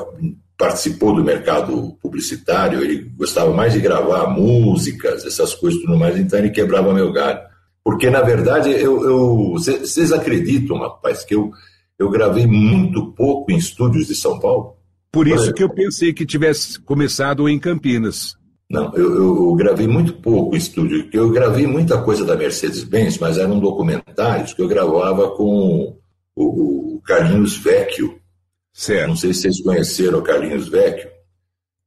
participou do mercado publicitário, ele gostava mais de gravar músicas, essas coisas tudo mais, então ele quebrava meu galho. Porque, na verdade, eu, vocês acreditam, rapaz, que eu, eu gravei muito pouco em estúdios de São Paulo? Por isso que eu pensei que tivesse começado em Campinas. Não, eu, eu, gravei muito pouco estúdio. Eu gravei muita coisa da Mercedes-Benz, mas eram documentários que eu gravava com o, o Carlinhos Vecchio, Certo. Não sei se vocês conheceram o Carlinhos Vecchio.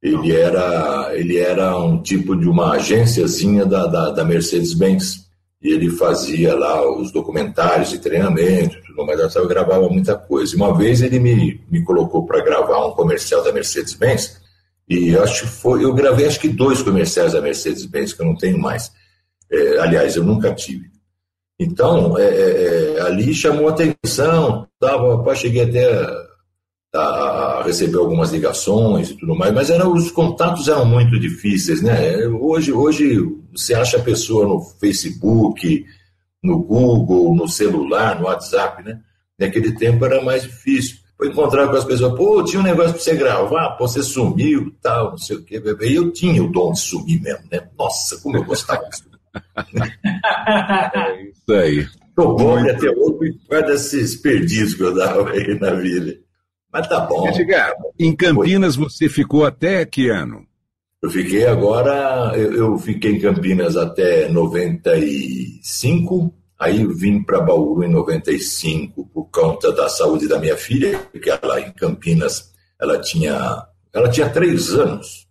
Ele era, ele era um tipo de uma agênciazinha da, da, da Mercedes-Benz. Ele fazia lá os documentários de treinamento tudo mais. Eu gravava muita coisa. E uma vez ele me, me colocou para gravar um comercial da Mercedes-Benz. E acho que foi, eu gravei acho que dois comerciais da Mercedes-Benz, que eu não tenho mais. É, aliás, eu nunca tive. Então, é, é, é ali chamou atenção, tava, cheguei até a receber algumas ligações e tudo mais, mas era, os contatos eram muito difíceis, né? Hoje, hoje você acha a pessoa no Facebook, no Google, no celular, no WhatsApp, né? Naquele tempo era mais difícil. Foi encontrar com as pessoas, pô, tinha um negócio para você gravar, pô, você sumiu, tal, não sei o quê. E eu tinha o dom de sumir mesmo, né? Nossa, como eu gostava disso. é isso aí. Tô pobre até hoje por causa desses perdidos que eu dava aí na vida. Mas tá bom. Edgar, em Campinas Foi. você ficou até que ano? Eu fiquei agora, eu, eu fiquei em Campinas até 95, aí vim para Bauru em 95 por conta da saúde da minha filha, porque ela em Campinas ela tinha, ela tinha três anos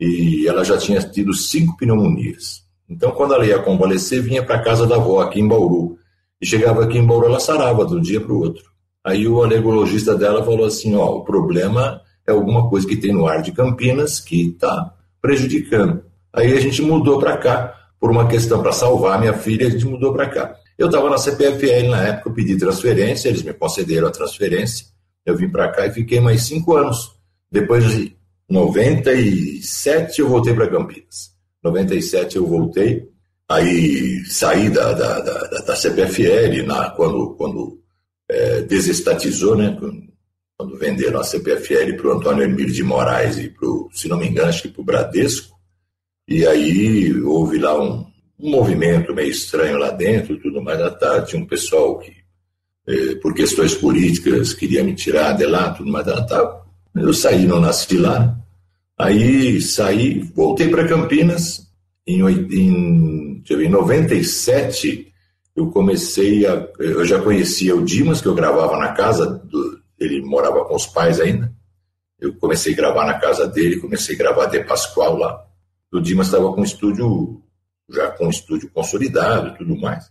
e ela já tinha tido cinco pneumonias. Então, quando ela ia convalescer, vinha para casa da avó aqui em Bauru. E chegava aqui em Bauru, ela sarava de um dia para o outro. Aí o alergologista dela falou assim: ó, o problema é alguma coisa que tem no ar de Campinas que está prejudicando. Aí a gente mudou para cá, por uma questão para salvar minha filha, a gente mudou para cá. Eu estava na CPFL na época, eu pedi transferência, eles me concederam a transferência. Eu vim para cá e fiquei mais cinco anos. Depois de 97 eu voltei para Campinas. 97 eu voltei, aí saí da, da, da, da CPFL na, quando, quando é, desestatizou, né? Quando venderam a CPFL para o Antônio Hermílio de Moraes e para se não me engano, acho que para o Bradesco. E aí houve lá um, um, movimento meio estranho lá dentro, tudo mais. À tarde tinha um pessoal que, é, por questões políticas, queria me tirar de lá, tudo mais. Tá, eu saí, não nasci lá. Aí saí, voltei para Campinas em, em, em 97 eu comecei a. Eu já conhecia o Dimas, que eu gravava na casa, do, ele morava com os pais ainda. Eu comecei a gravar na casa dele, comecei a gravar De Pascoal lá. O Dimas estava com um estúdio, já com um estúdio consolidado e tudo mais.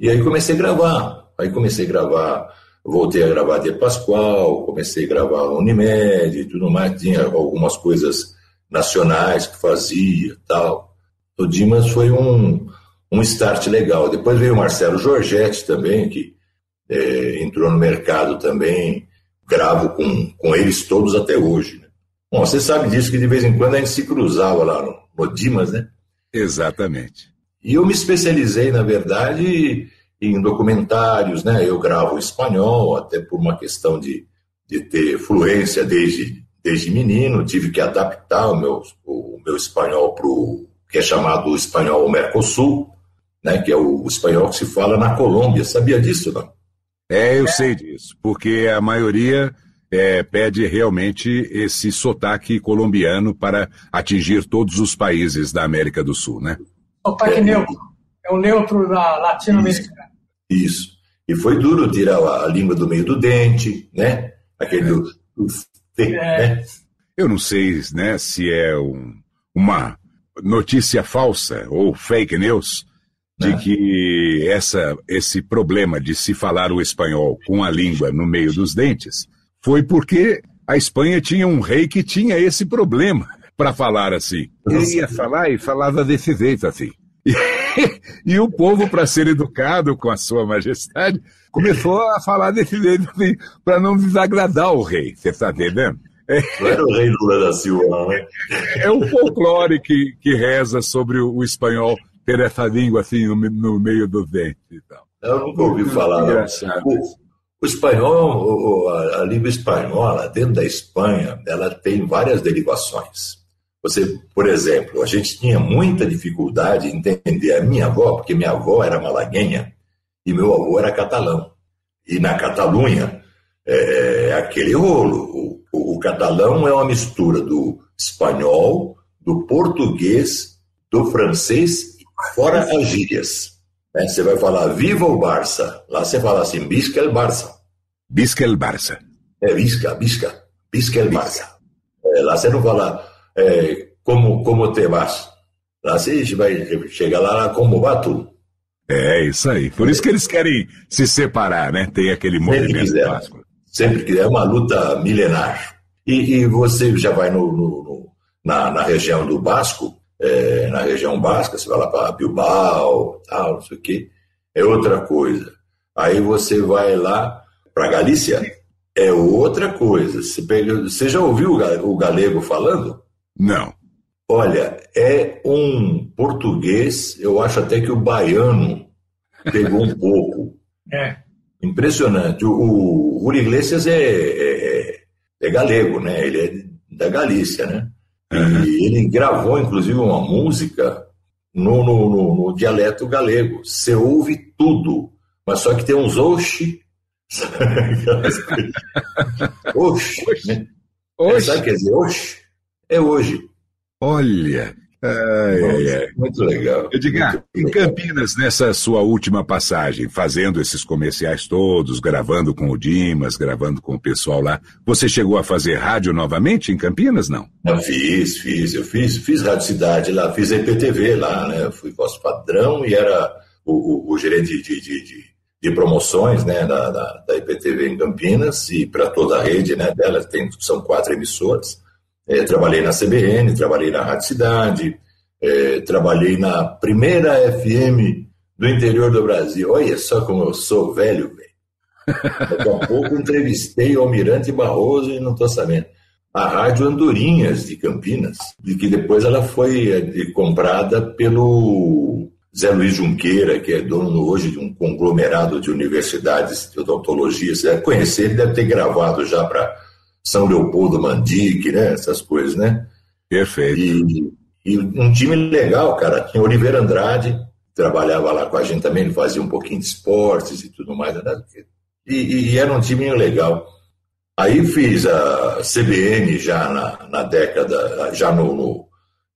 E aí comecei a gravar. Aí comecei a gravar, voltei a gravar De Pascoal, comecei a gravar Unimed e tudo mais. Tinha algumas coisas nacionais que fazia tal. O Dimas foi um, um start legal. Depois veio o Marcelo Giorgetti também, que é, entrou no mercado também, gravo com, com eles todos até hoje. Né? Bom, você sabe disso que de vez em quando a gente se cruzava lá no, no Dimas, né? Exatamente. E eu me especializei, na verdade, em documentários, né? Eu gravo espanhol, até por uma questão de, de ter fluência desde, desde menino, tive que adaptar o meu, o meu espanhol para o que é chamado espanhol Mercosul, né, que é o, espanhol que se fala na Colômbia. Sabia disso, não? É, eu sei disso, porque a maioria é, pede realmente esse sotaque colombiano para atingir todos os países da América do Sul, né? Sotaque é, neutro. É o neutro da latino-americana. Isso, isso. E foi duro tirar a língua do meio do dente, né? aquele do, do é. né? Eu não sei né, se é um, uma notícia falsa ou fake news de é. que essa, esse problema de se falar o espanhol com a língua no meio dos dentes foi porque a Espanha tinha um rei que tinha esse problema para falar assim. Ele ia falar e falava desse jeito assim. E, e o povo, para ser educado com a sua majestade, começou a falar desse jeito assim, para não desagradar o rei. Você está entendendo? Não era o rei Lula da Silva, né? É o folclore que, que reza sobre o, o espanhol ter essa língua assim no, no meio dos dentes e tal. Eu nunca ouvi falar, não. O, o espanhol, a, a língua espanhola, dentro da Espanha, ela tem várias derivações. Você, por exemplo, a gente tinha muita dificuldade em entender a minha avó, porque minha avó era malaguenha e meu avô era catalão. E na Catalunha, é, é aquele rolo. O, o catalão é uma mistura do espanhol, do português, do francês, fora as gírias. Né? Você vai falar viva o Barça. Lá você fala assim, bisca el Barça. Bisca el Barça. É, bisca, bisca. Bisca el Barça. É, lá você não fala é, como, como te vas. Lá você vai chegar lá como vai tudo. É, isso aí. Por isso que eles querem se separar, né? Tem aquele movimento quiser, Sempre que é uma luta milenar. E, e você já vai no, no, no na, na, região do Basco, é, na região basca, você vai lá para Bilbao, tal, não sei o quê, é outra coisa. Aí você vai lá para Galícia, é outra coisa. Você, pega, você já ouviu o galego falando? Não. Olha, é um português, eu acho até que o baiano pegou um pouco. É. Impressionante. O, o Rui Iglesias é, é, é, é, galego, né? Ele é da Galícia, né? Uhum. E ele gravou, inclusive, uma música no, no, no, no, dialeto galego. Você ouve tudo, mas só que tem uns oxi. oxi. Né? oxi. Sabe o que quer dizer oxi? É hoje. Olha, Ai, ai, ai. Muito legal. Edgar, em Campinas, nessa sua última passagem, fazendo esses comerciais todos, gravando com o Dimas, gravando com o pessoal lá, você chegou a fazer rádio novamente em Campinas, não? Eu fiz, fiz. Eu fiz, fiz Rádio Cidade lá, fiz a IPTV lá, né? Eu fui vosso padrão e era o, o, o gerente de, de, de, de, promoções né, da, da, da IPTV em Campinas e para toda a rede né, dela, tem, são quatro emissoras. É, trabalhei na CBN, trabalhei na Rádio Cidade, é, trabalhei na primeira FM do interior do Brasil. Olha só como eu sou velho, velho. Daqui a pouco entrevistei o Almirante Barroso e não estou sabendo. A Rádio Andorinhas de Campinas, de que depois ela foi é, comprada pelo Zé Luiz Junqueira, que é dono hoje de um conglomerado de universidades de odontologia. Você deve conhecer, ele deve ter gravado já para são Leopoldo Mandique, né? Essas coisas, né? Perfeito. E, e, um time legal, cara. Tinha Oliveira Andrade, trabalhava lá com a gente também, ele fazia um pouquinho de esportes e tudo mais. Né? E, e, era um time legal. Aí fiz a CBN já na, na década, já no, no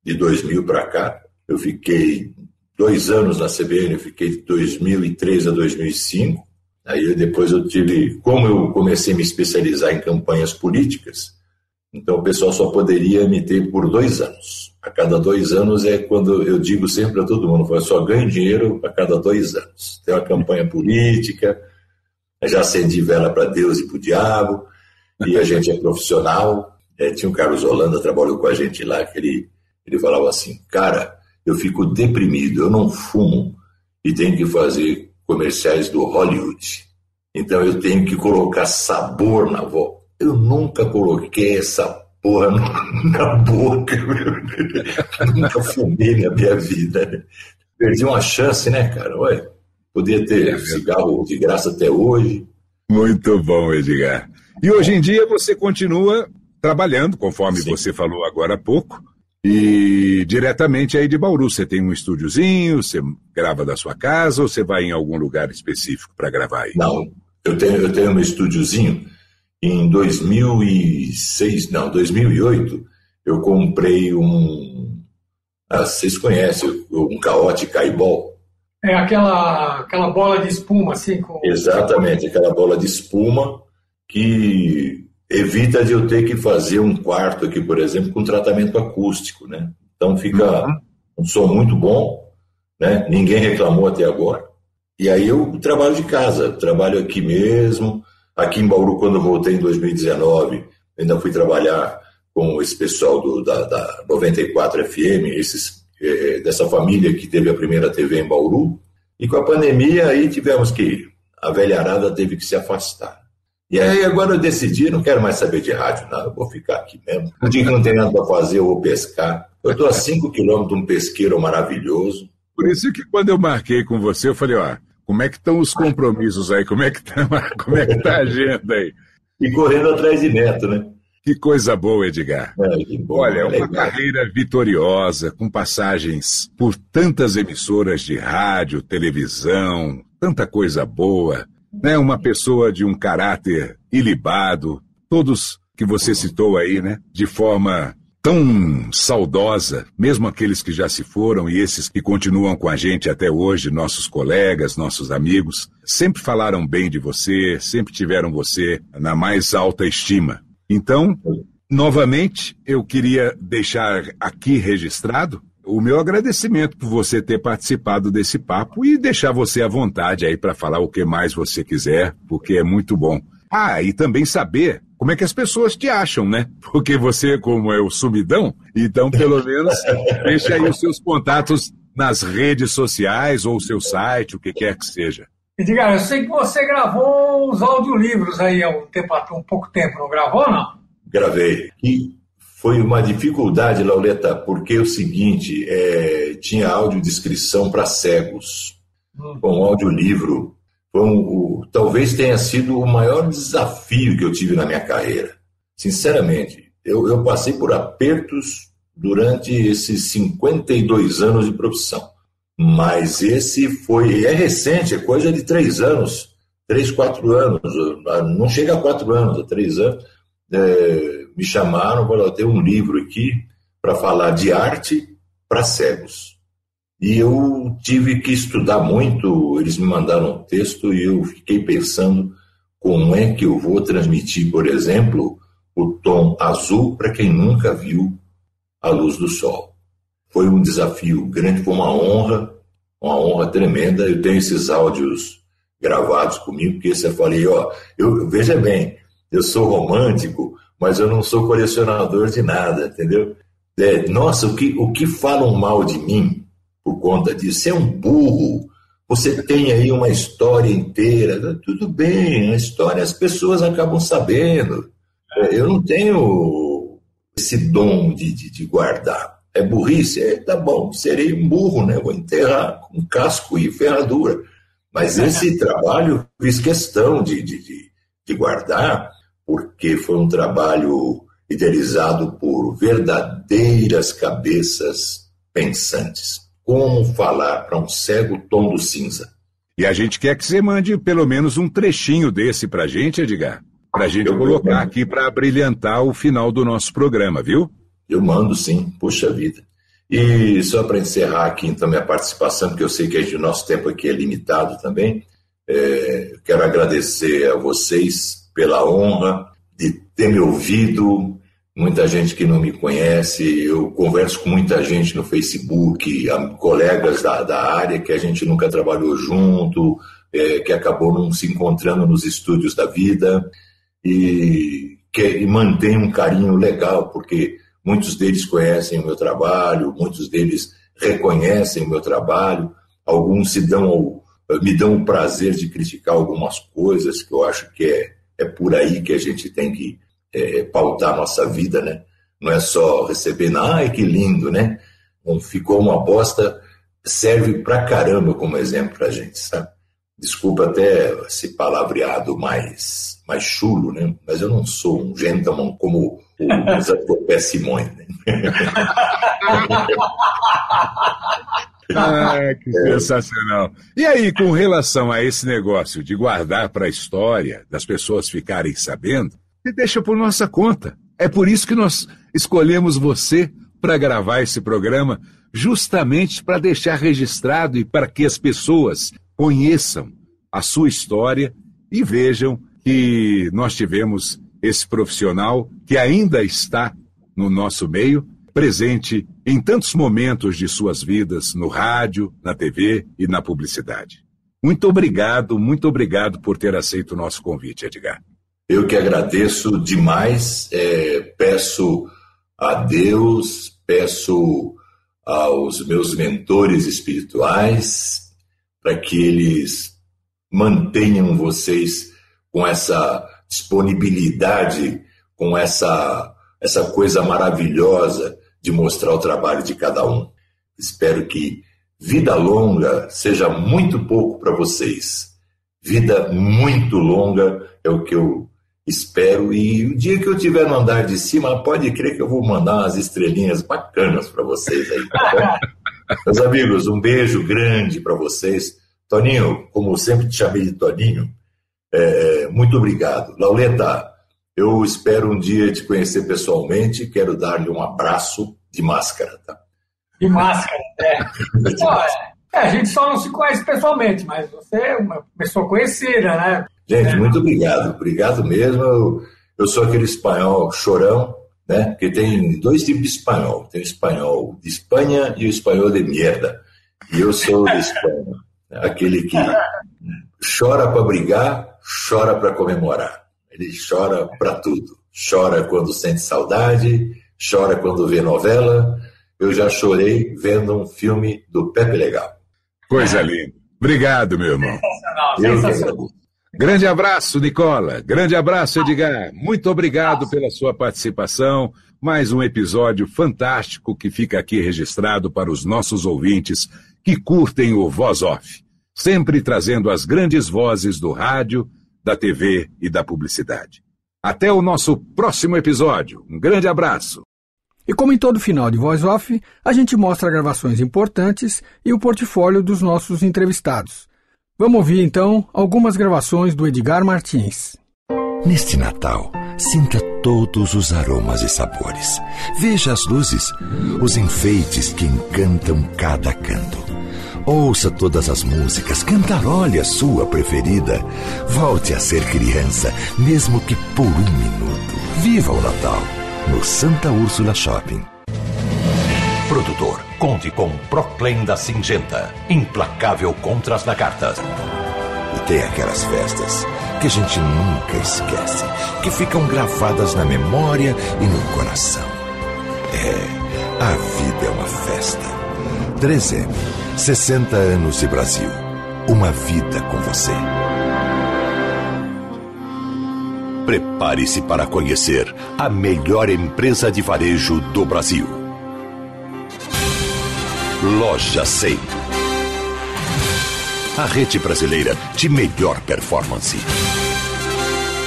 de 2000 para cá. Eu fiquei dois anos na CBN, eu fiquei de 2003 a 2005. Aí depois eu tive, como eu comecei a me especializar em campanhas políticas, então o pessoal só poderia me ter por dois anos. A cada dois anos é quando eu digo sempre a todo mundo, eu só ganho dinheiro a cada dois anos. Tem uma campanha política, já acendi vela para Deus e para o diabo, e a gente é profissional. É, tinha o Carlos Holanda, trabalhou com a gente lá, que ele, ele falava assim, cara, eu fico deprimido, eu não fumo e tenho que fazer comerciais do Hollywood. Então eu tenho que colocar sabor na voz. Eu nunca coloquei essa porra na boca. nunca fumei na minha vida. Perdi uma chance, né, cara? Olha, podia ter é cigarro de graça até hoje. Muito bom, Edgar. E hoje em dia você continua trabalhando, conforme Sim. você falou agora há pouco, e diretamente aí de Bauru, você tem um estúdiozinho, você grava da sua casa ou você vai em algum lugar específico para gravar aí? Não, eu tenho, eu tenho um estúdiozinho. Em 2006, não, 2008, eu comprei um. Ah, vocês conhecem um caote caibol? É aquela, aquela bola de espuma, assim? Com... Exatamente, aquela bola de espuma que evita de eu ter que fazer um quarto aqui, por exemplo, com tratamento acústico, né? Então fica uhum. um som muito bom, né? Ninguém reclamou até agora. E aí eu trabalho de casa, trabalho aqui mesmo. Aqui em Bauru, quando eu voltei em 2019, ainda fui trabalhar com esse pessoal do, da, da 94 FM, esses, eh, dessa família que teve a primeira TV em Bauru. E com a pandemia aí tivemos que, a velharada teve que se afastar. E aí agora eu decidi, não quero mais saber de rádio, não, eu vou ficar aqui mesmo. Um dia que não tem nada para fazer, eu vou pescar. Eu estou a 5 quilômetros de um pesqueiro maravilhoso. Por isso que quando eu marquei com você, eu falei, ó, como é que estão os compromissos aí? Como é que tá, como é que tá a agenda aí? E correndo atrás de neto, né? Que coisa boa, Edgar. É, bom, Olha, é uma legal. carreira vitoriosa, com passagens por tantas emissoras de rádio, televisão, tanta coisa boa. Né? Uma pessoa de um caráter ilibado, todos que você citou aí, né? De forma tão saudosa, mesmo aqueles que já se foram e esses que continuam com a gente até hoje, nossos colegas, nossos amigos, sempre falaram bem de você, sempre tiveram você na mais alta estima. Então, novamente, eu queria deixar aqui registrado o meu agradecimento por você ter participado desse papo e deixar você à vontade aí para falar o que mais você quiser, porque é muito bom. Ah, e também saber como é que as pessoas te acham, né? Porque você, como é o sumidão, então pelo menos deixa aí os seus contatos nas redes sociais ou o seu site, o que quer que seja. Edgar, eu sei que você gravou uns audiolivros aí há um, tempo, há um pouco tempo, não gravou, não? Gravei. E foi uma dificuldade, Lauleta, porque é o seguinte, é, tinha audiodescrição para cegos. Hum. Um audiolivro foi um, o, talvez tenha sido o maior desafio que eu tive na minha carreira. Sinceramente, eu, eu passei por apertos durante esses 52 anos de profissão. Mas esse foi, é recente, é coisa de três anos, três, quatro anos, não chega a quatro anos, a três anos. É, me chamaram, falaram, ter um livro aqui para falar de arte para cegos. E eu tive que estudar muito, eles me mandaram um texto e eu fiquei pensando como é que eu vou transmitir, por exemplo, o tom azul para quem nunca viu a luz do sol. Foi um desafio grande, foi uma honra, uma honra tremenda. Eu tenho esses áudios gravados comigo, porque você falei, ó, eu, veja bem, eu sou romântico, mas eu não sou colecionador de nada, entendeu? É, nossa, o que, o que falam mal de mim por conta disso. Você é um burro, você tem aí uma história inteira. Tudo bem, a história as pessoas acabam sabendo. É, eu não tenho esse dom de, de, de guardar. É burrice? É, tá bom, serei um burro, né? Vou enterrar com casco e ferradura. Mas esse trabalho fiz questão de, de, de, de guardar, porque foi um trabalho idealizado por verdadeiras cabeças pensantes como falar para um cego tom do cinza. E a gente quer que você mande pelo menos um trechinho desse para a gente, Edgar. Para a gente eu colocar aqui para brilhantar o final do nosso programa, viu? Eu mando sim, puxa vida. E só para encerrar aqui então minha participação, porque eu sei que o nosso tempo aqui é limitado também, é, quero agradecer a vocês pela honra de ter me ouvido, muita gente que não me conhece, eu converso com muita gente no Facebook, colegas da, da área que a gente nunca trabalhou junto, é, que acabou não se encontrando nos estúdios da vida. E que e mantém um carinho legal, porque muitos deles conhecem o meu trabalho, muitos deles reconhecem o meu trabalho, alguns se dão me dão o prazer de criticar algumas coisas que eu acho que é, é por aí que a gente tem que é, pautar a nossa vida, né? Não é só receber, ai que lindo, né? Ficou uma bosta, serve pra caramba como exemplo pra gente, sabe? Desculpa até esse palavreado mais, mais chulo, né? Mas eu não sou um gentleman como o Zatopé Simões, né? Ah, que é. sensacional. E aí, com relação a esse negócio de guardar para a história, das pessoas ficarem sabendo, e deixa por nossa conta. É por isso que nós escolhemos você para gravar esse programa, justamente para deixar registrado e para que as pessoas conheçam a sua história e vejam que nós tivemos esse profissional que ainda está no nosso meio, presente em tantos momentos de suas vidas no rádio, na TV e na publicidade. Muito obrigado, muito obrigado por ter aceito o nosso convite, Edgar. Eu que agradeço demais, é, peço a Deus, peço aos meus mentores espirituais para que eles mantenham vocês com essa disponibilidade, com essa, essa coisa maravilhosa de mostrar o trabalho de cada um. Espero que vida longa seja muito pouco para vocês. Vida muito longa é o que eu espero. E o dia que eu estiver no andar de cima, pode crer que eu vou mandar umas estrelinhas bacanas para vocês aí, tá Meus amigos, um beijo grande para vocês. Toninho, como sempre te chamei de Toninho, é, muito obrigado. Lauleta, eu espero um dia te conhecer pessoalmente. Quero dar-lhe um abraço de máscara, tá? De máscara, é. é. a gente só não se conhece pessoalmente, mas você é uma pessoa conhecida, né? Gente, é. muito obrigado. Obrigado mesmo. Eu, eu sou aquele espanhol chorão, né? Porque tem dois tipos de espanhol. Tem o espanhol de Espanha e o espanhol de merda. E eu sou de Espanha. Aquele que chora para brigar, chora para comemorar. Ele chora para tudo. Chora quando sente saudade, chora quando vê novela. Eu já chorei vendo um filme do Pepe Legal. Coisa linda. Obrigado, meu irmão. Sensacional, sensacional. Grande abraço, Nicola. Grande abraço, Edgar. Muito obrigado pela sua participação. Mais um episódio fantástico que fica aqui registrado para os nossos ouvintes que curtem o Voz Off, sempre trazendo as grandes vozes do rádio, da TV e da publicidade. Até o nosso próximo episódio. Um grande abraço. E como em todo final de Voice Off, a gente mostra gravações importantes e o portfólio dos nossos entrevistados. Vamos ouvir então algumas gravações do Edgar Martins. Neste Natal, sinta todos os aromas e sabores. Veja as luzes, os enfeites que encantam cada canto. Ouça todas as músicas, cantarole a sua preferida. Volte a ser criança, mesmo que por um minuto. Viva o Natal no Santa Úrsula Shopping. Produtor, conte com Proclaim da Singenta, implacável contra as lagartas. E tem aquelas festas que a gente nunca esquece, que ficam gravadas na memória e no coração. É, a vida é uma festa. 3M, 60 anos de Brasil. Uma vida com você. Prepare-se para conhecer a melhor empresa de varejo do Brasil. Loja 100. A rede brasileira de melhor performance.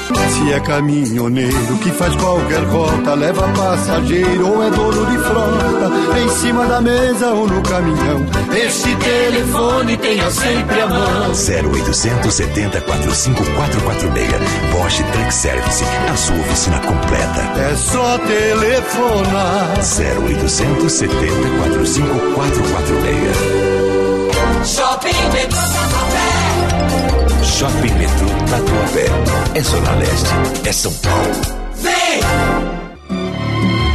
Se é caminhoneiro que faz qualquer rota, leva passageiro ou é dono de frota, em cima da mesa ou no caminhão. Este telefone tenha sempre a mão. 0870 45446. Bosch Truck Service, a sua oficina completa. É só telefonar. 0870 45446. Shopping Shopping Metrô Tatuapé. É Zona Leste, é São Paulo. Vem!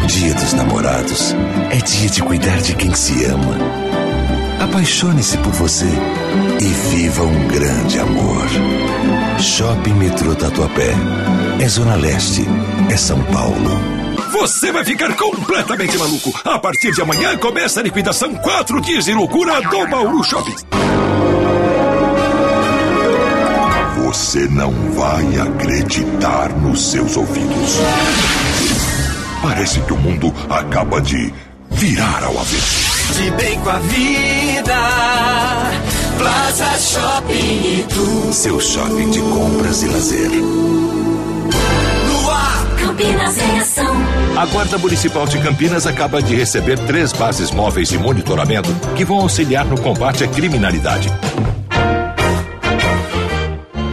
Dia dos namorados. É dia de cuidar de quem se ama. Apaixone-se por você e viva um grande amor. Shopping Metrô Tatuapé. É Zona Leste, é São Paulo. Você vai ficar completamente maluco. A partir de amanhã começa a liquidação 4 dias de loucura do Bauru Shopping. Você não vai acreditar nos seus ouvidos. Parece que o mundo acaba de virar ao avesso. De bem com a vida, Plaza Shopping e tu. Seu shopping de compras e lazer. No ar, Campinas em ação. A Guarda Municipal de Campinas acaba de receber três bases móveis de monitoramento que vão auxiliar no combate à criminalidade.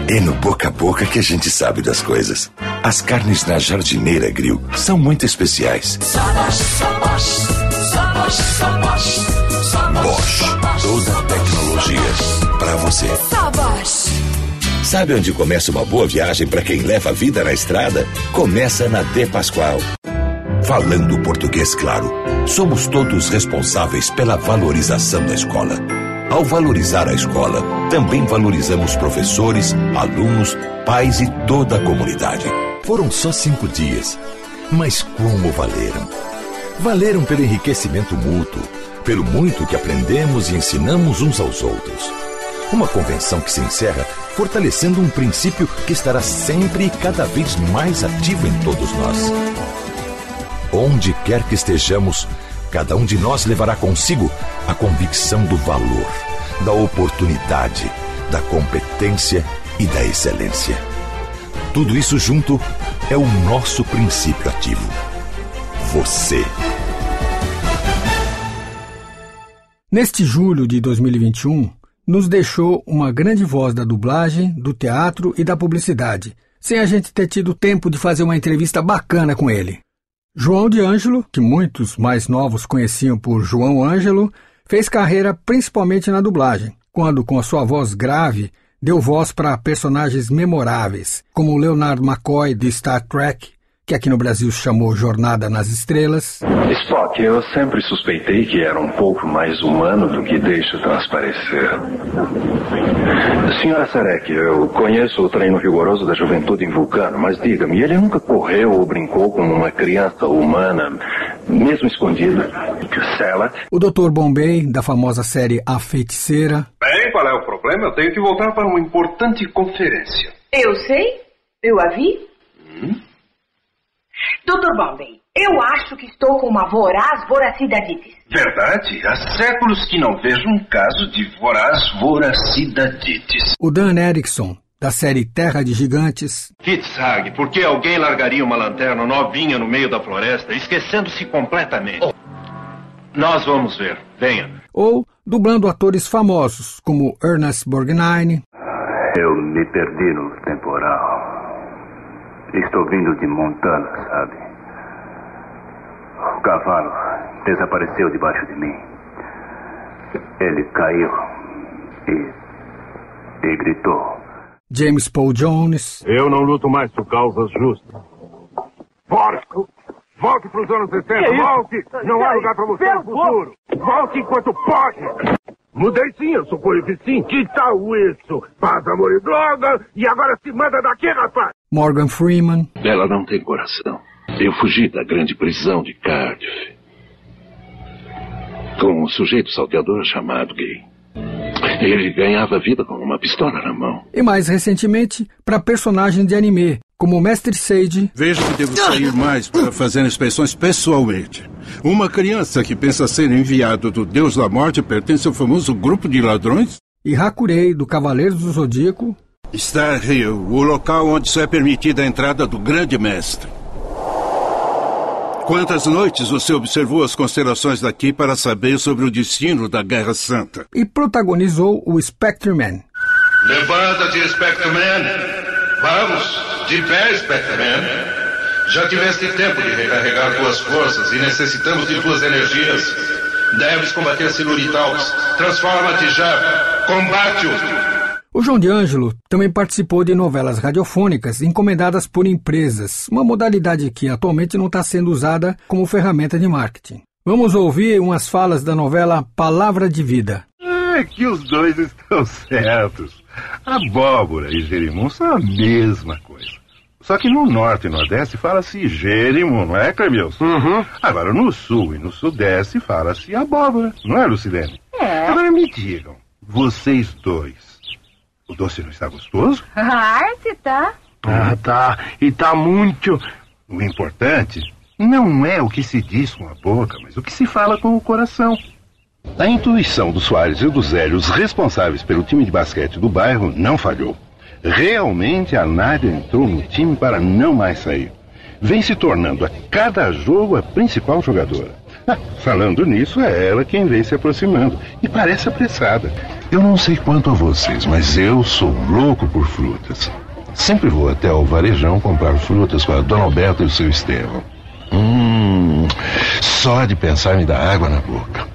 É no boca a boca que a gente sabe das coisas. As carnes na Jardineira Grill são muito especiais. Só Bosch, só Bosch, só Bosch, só Bosch, só Bosch, toda a tecnologia para você. Só Bosch. Sabe onde começa uma boa viagem para quem leva a vida na estrada? Começa na De Pascoal. Falando português claro, somos todos responsáveis pela valorização da escola. Ao valorizar a escola, também valorizamos professores, alunos, pais e toda a comunidade. Foram só cinco dias, mas como valeram? Valeram pelo enriquecimento mútuo, pelo muito que aprendemos e ensinamos uns aos outros. Uma convenção que se encerra fortalecendo um princípio que estará sempre e cada vez mais ativo em todos nós. Onde quer que estejamos, cada um de nós levará consigo a convicção do valor, da oportunidade, da competência e da excelência. Tudo isso junto é o nosso princípio ativo. Você. Neste julho de 2021, nos deixou uma grande voz da dublagem, do teatro e da publicidade, sem a gente ter tido tempo de fazer uma entrevista bacana com ele. João de Ângelo, que muitos mais novos conheciam por João Ângelo, fez carreira principalmente na dublagem, quando, com a sua voz grave, deu voz para personagens memoráveis, como Leonard McCoy de Star Trek que aqui no Brasil se chamou Jornada nas Estrelas. Spock, eu sempre suspeitei que era um pouco mais humano do que deixa transparecer. Senhora Sarek, eu conheço o treino rigoroso da juventude em Vulcano, mas diga-me, ele nunca correu ou brincou com uma criança humana, mesmo escondida? Sela? O Dr. Bombay, da famosa série A Feiticeira. Bem, qual é o problema? Eu tenho que voltar para uma importante conferência. Eu sei, eu a vi. Hum? Doutor Bombay, eu acho que estou com uma voraz voracidadite. Verdade? Há séculos que não vejo um caso de voraz voracidadite. O Dan Erickson, da série Terra de Gigantes. Kitzhag, por que alguém largaria uma lanterna novinha no meio da floresta, esquecendo-se completamente? Oh. Nós vamos ver. Venha. Ou dublando atores famosos, como Ernest Borgnine. Eu me perdi no temporal. Estou vindo de Montana, sabe? O cavalo desapareceu debaixo de mim. Ele caiu e. e gritou. James Paul Jones. Eu não luto mais por causas justas. Volte! Volte para os anos 60, volte! Não há lugar para você no futuro! Volte enquanto pode! Mudei sim, eu sou sim. Que tal isso? Paz, amor e droga, e agora se manda daqui, rapaz! Morgan Freeman. Ela não tem coração. Eu fugi da grande prisão de Cardiff. Com um sujeito salteador chamado Gay. Ele ganhava vida com uma pistola na mão. E mais recentemente, para personagem de anime, como o Mestre Sage. Vejo que devo sair mais para fazer inspeções pessoalmente. Uma criança que pensa ser enviado do Deus da Morte pertence ao famoso grupo de ladrões? E Hakurei, do Cavaleiros do Zodíaco. Star Hill, o local onde só é permitida a entrada do Grande Mestre. Quantas noites você observou as constelações daqui para saber sobre o destino da Guerra Santa? E protagonizou o Spectre-Man. Levanta-te, Spectre-Man! Vamos, de pé, Spectre-Man! Já tiveste tempo de recarregar tuas forças e necessitamos de tuas energias. Deves combater Siluritaus. Transforma-te já! Combate-o! O João de Ângelo também participou de novelas radiofônicas encomendadas por empresas, uma modalidade que atualmente não está sendo usada como ferramenta de marketing. Vamos ouvir umas falas da novela Palavra de Vida. É que os dois estão certos. Abóbora e gerimum são a mesma coisa. Só que no norte e nordeste fala-se gerimum, não é, Clemilson? Uhum. Agora no sul e no sudeste fala-se abóbora, não é, Lucilene? É. Agora me digam, vocês dois, o doce não está gostoso? Ah, se tá. Ah, tá. E tá muito. O importante não é o que se diz com a boca, mas o que se fala com o coração. A intuição do Soares e do Zélio, os responsáveis pelo time de basquete do bairro, não falhou. Realmente a Nádia entrou no time para não mais sair. Vem se tornando a cada jogo a principal jogadora. Falando nisso, é ela quem vem se aproximando. E parece apressada. Eu não sei quanto a vocês, mas eu sou louco por frutas. Sempre vou até o varejão comprar frutas com a Dona Alberta e o seu Estevão. Hum, só de pensar me dá água na boca.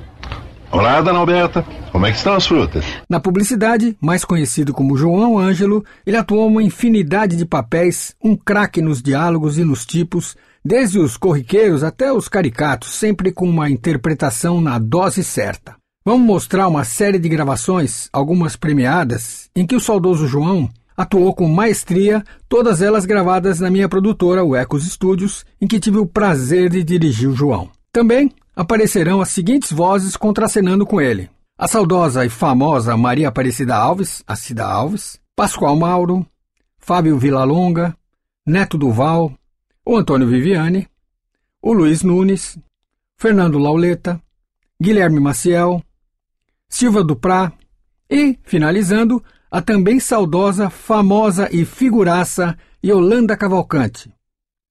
Olá, dona Alberta. Como é que estão as frutas? Na publicidade, mais conhecido como João Ângelo, ele atuou uma infinidade de papéis, um craque nos diálogos e nos tipos, desde os corriqueiros até os caricatos, sempre com uma interpretação na dose certa. Vamos mostrar uma série de gravações, algumas premiadas, em que o saudoso João atuou com maestria, todas elas gravadas na minha produtora, o Ecos Studios, em que tive o prazer de dirigir o João. Também aparecerão as seguintes vozes contracenando com ele: a saudosa e famosa Maria Aparecida Alves, a Cida Alves, Pascoal Mauro, Fábio Villalonga, Neto Duval, o Antônio Viviane, o Luiz Nunes, Fernando Lauleta, Guilherme Maciel, Silva Duprá e, finalizando, a também saudosa, famosa e figuraça Yolanda Cavalcante.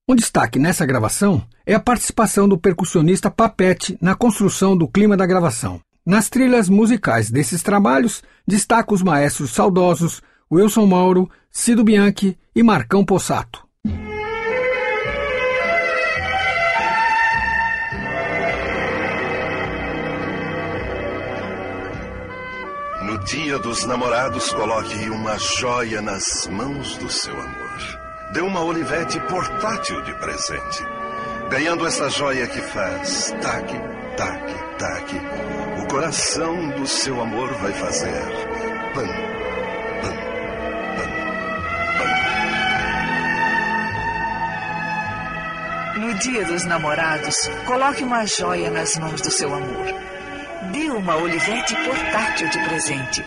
Um destaque nessa gravação é a participação do percussionista Papete na construção do clima da gravação. Nas trilhas musicais desses trabalhos, destaca os maestros saudosos Wilson Mauro, Cido Bianchi e Marcão Possato. Dia dos namorados, coloque uma joia nas mãos do seu amor. Dê uma olivete portátil de presente. Ganhando essa joia que faz tac, tac, tac, o coração do seu amor vai fazer pam, pam, pam. No dia dos namorados, coloque uma joia nas mãos do seu amor. Dê uma olivete portátil de presente.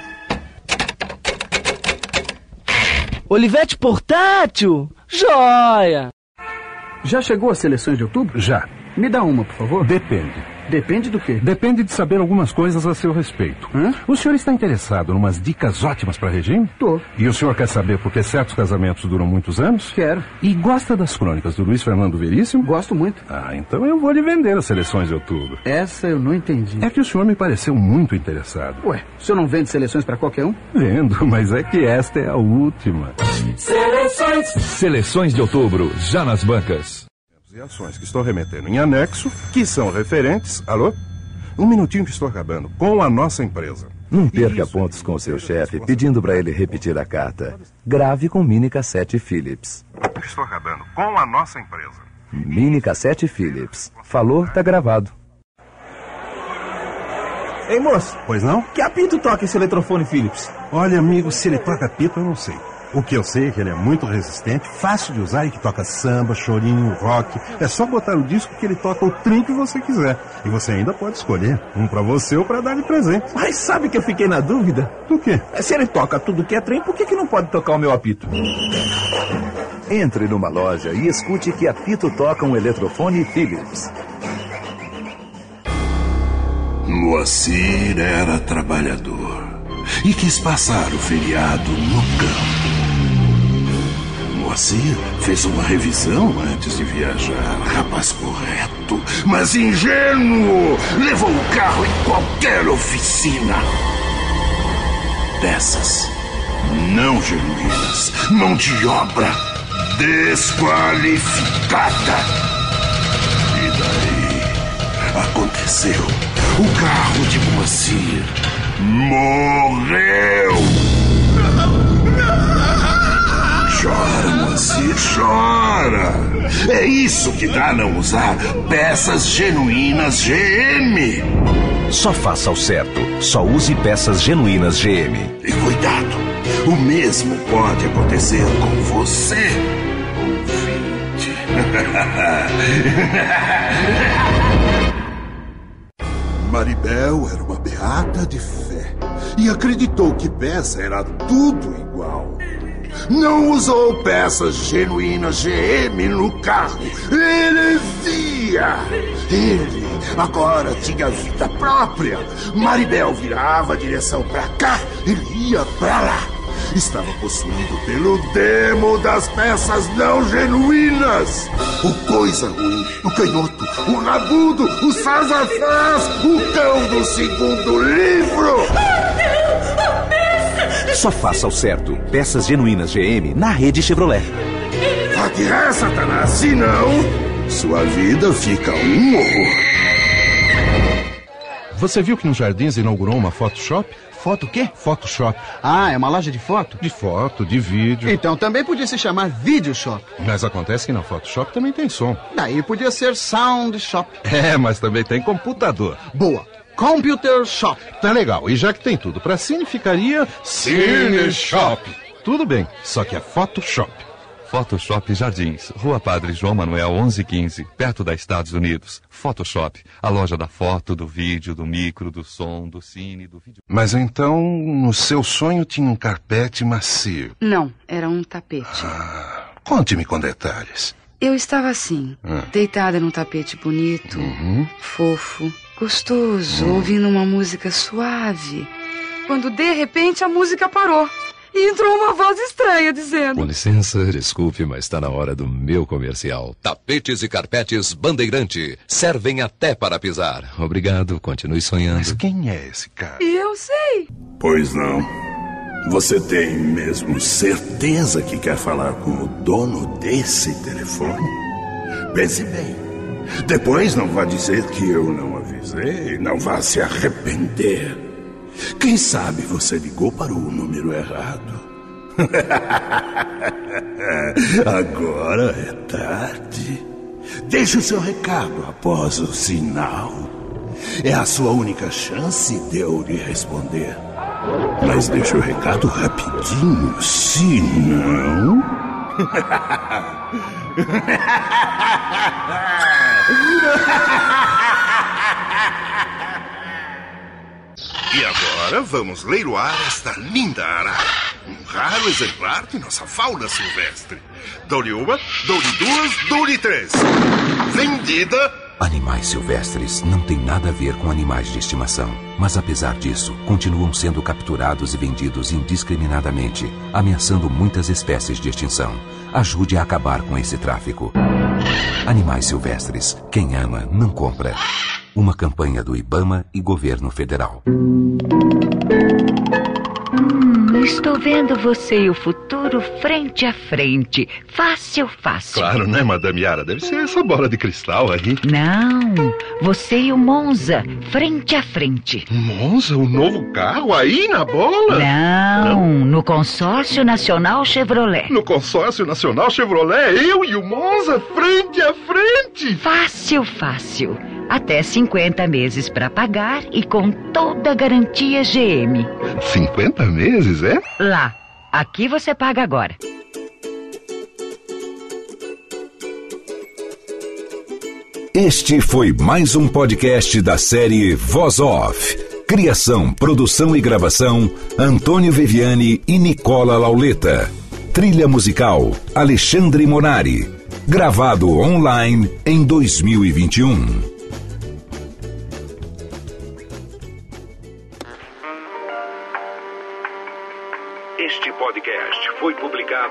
Olivete portátil? Joia! Já chegou às seleções de outubro? Já. Me dá uma, por favor. Depende. Depende do quê? Depende de saber algumas coisas a seu respeito. Hã? O senhor está interessado em umas dicas ótimas para regime? Tô. E o senhor quer saber por que certos casamentos duram muitos anos? Quero. E gosta das crônicas do Luiz Fernando Veríssimo? Gosto muito. Ah, então eu vou lhe vender as seleções de outubro. Essa eu não entendi. É que o senhor me pareceu muito interessado. Ué, o senhor não vende seleções para qualquer um? Vendo, mas é que esta é a última. Seleções. Seleções de outubro, já nas bancas. E ações que estou remetendo em anexo, que são referentes. Alô? Um minutinho que estou acabando. Com a nossa empresa. Não perca pontos com o seu chefe pedindo para ele repetir a carta. Grave com mini cassete Philips. Estou acabando. Com a nossa empresa. Mini cassete Philips. Falou, tá gravado. Ei, moço. Pois não? Que apito toca esse eletrofone Philips? Olha, amigo, se ele toca apito, eu não sei. O que eu sei é que ele é muito resistente, fácil de usar e que toca samba, chorinho, rock. É só botar o disco que ele toca o trem que você quiser. E você ainda pode escolher um para você ou para dar de presente. Mas sabe que eu fiquei na dúvida? Do quê? Se ele toca tudo que é trem, por que, que não pode tocar o meu apito? Entre numa loja e escute que apito toca um eletrofone Philips. Moacir era trabalhador e quis passar o feriado no campo. Moacir fez uma revisão antes de viajar. Rapaz correto, mas ingênuo. Levou o carro em qualquer oficina. Peças não genuínas. Mão de obra desqualificada. E daí aconteceu. O carro de Moacir morreu. Chora, Moacir, chora. É isso que dá não usar peças genuínas GM. Só faça o certo. Só use peças genuínas GM. E cuidado, o mesmo pode acontecer com você, ouvinte. Maribel era uma beata de fé e acreditou que peça era tudo igual. Não usou peças genuínas GM no carro. Heresia! Ele agora tinha vida própria. Maribel virava a direção para cá, ele ia para lá. Estava possuído pelo demo das peças não genuínas. O coisa ruim, o canhoto, o rabudo, o sazafás, o cão do segundo livro. Só faça o certo. Peças genuínas GM na rede Chevrolet. Aqui é, Satanás, se não, sua vida fica um horror. você viu que nos jardins inaugurou uma Photoshop? Foto o quê? Photoshop. Ah, é uma loja de foto? De foto, de vídeo. Então também podia se chamar Video Shop. Mas acontece que na Photoshop também tem som. Daí podia ser Sound Shop. É, mas também tem computador. Boa. Computer Shop. Tá legal. E já que tem tudo pra cine, ficaria Cine Shop. Tudo bem, só que é Photoshop. Photoshop Jardins, Rua Padre João Manuel 1115, perto da Estados Unidos. Photoshop, a loja da foto, do vídeo, do micro, do som, do cine, do vídeo. Mas então, no seu sonho tinha um carpete macio. Não, era um tapete. Conte-me com detalhes. Eu estava assim, Ah. deitada num tapete bonito, Uhum. fofo, gostoso, ouvindo uma música suave. Quando de repente a música parou e entrou uma voz estranha dizendo: Com licença, desculpe, mas está na hora do meu comercial. Tapetes e carpetes Bandeirante servem até para pisar. Obrigado, continue sonhando. Mas quem é esse cara? Eu sei. Pois não. Você tem mesmo certeza que quer falar com o dono desse telefone? Pense bem. Depois não vá dizer que eu não avisei, não vá se arrepender. Quem sabe você ligou para o número errado? Agora é tarde. Deixe o seu recado após o sinal. É a sua única chance de eu lhe responder. Mas deixa o recado rapidinho, senão. E agora vamos leiloar esta linda arara. Um raro exemplar de nossa fauna silvestre. Dou-lhe uma, dou-lhe duas, dou-lhe três. Vendida Animais silvestres não têm nada a ver com animais de estimação. Mas apesar disso, continuam sendo capturados e vendidos indiscriminadamente, ameaçando muitas espécies de extinção. Ajude a acabar com esse tráfico. Animais silvestres. Quem ama, não compra. Uma campanha do Ibama e Governo Federal. Estou vendo você e o futuro frente a frente. Fácil, fácil. Claro, né, Madame Yara? Deve ser essa bola de cristal aí. Não, você e o Monza, frente a frente. Monza, o novo carro aí na bola? Não, no Consórcio Nacional Chevrolet. No Consórcio Nacional Chevrolet, eu e o Monza frente a frente. Fácil, fácil. Até 50 meses para pagar e com toda a garantia GM. 50 meses, é? Lá. Aqui você paga agora. Este foi mais um podcast da série Voz Off. Criação, produção e gravação: Antônio Viviani e Nicola Lauleta. Trilha musical: Alexandre Monari. Gravado online em 2021.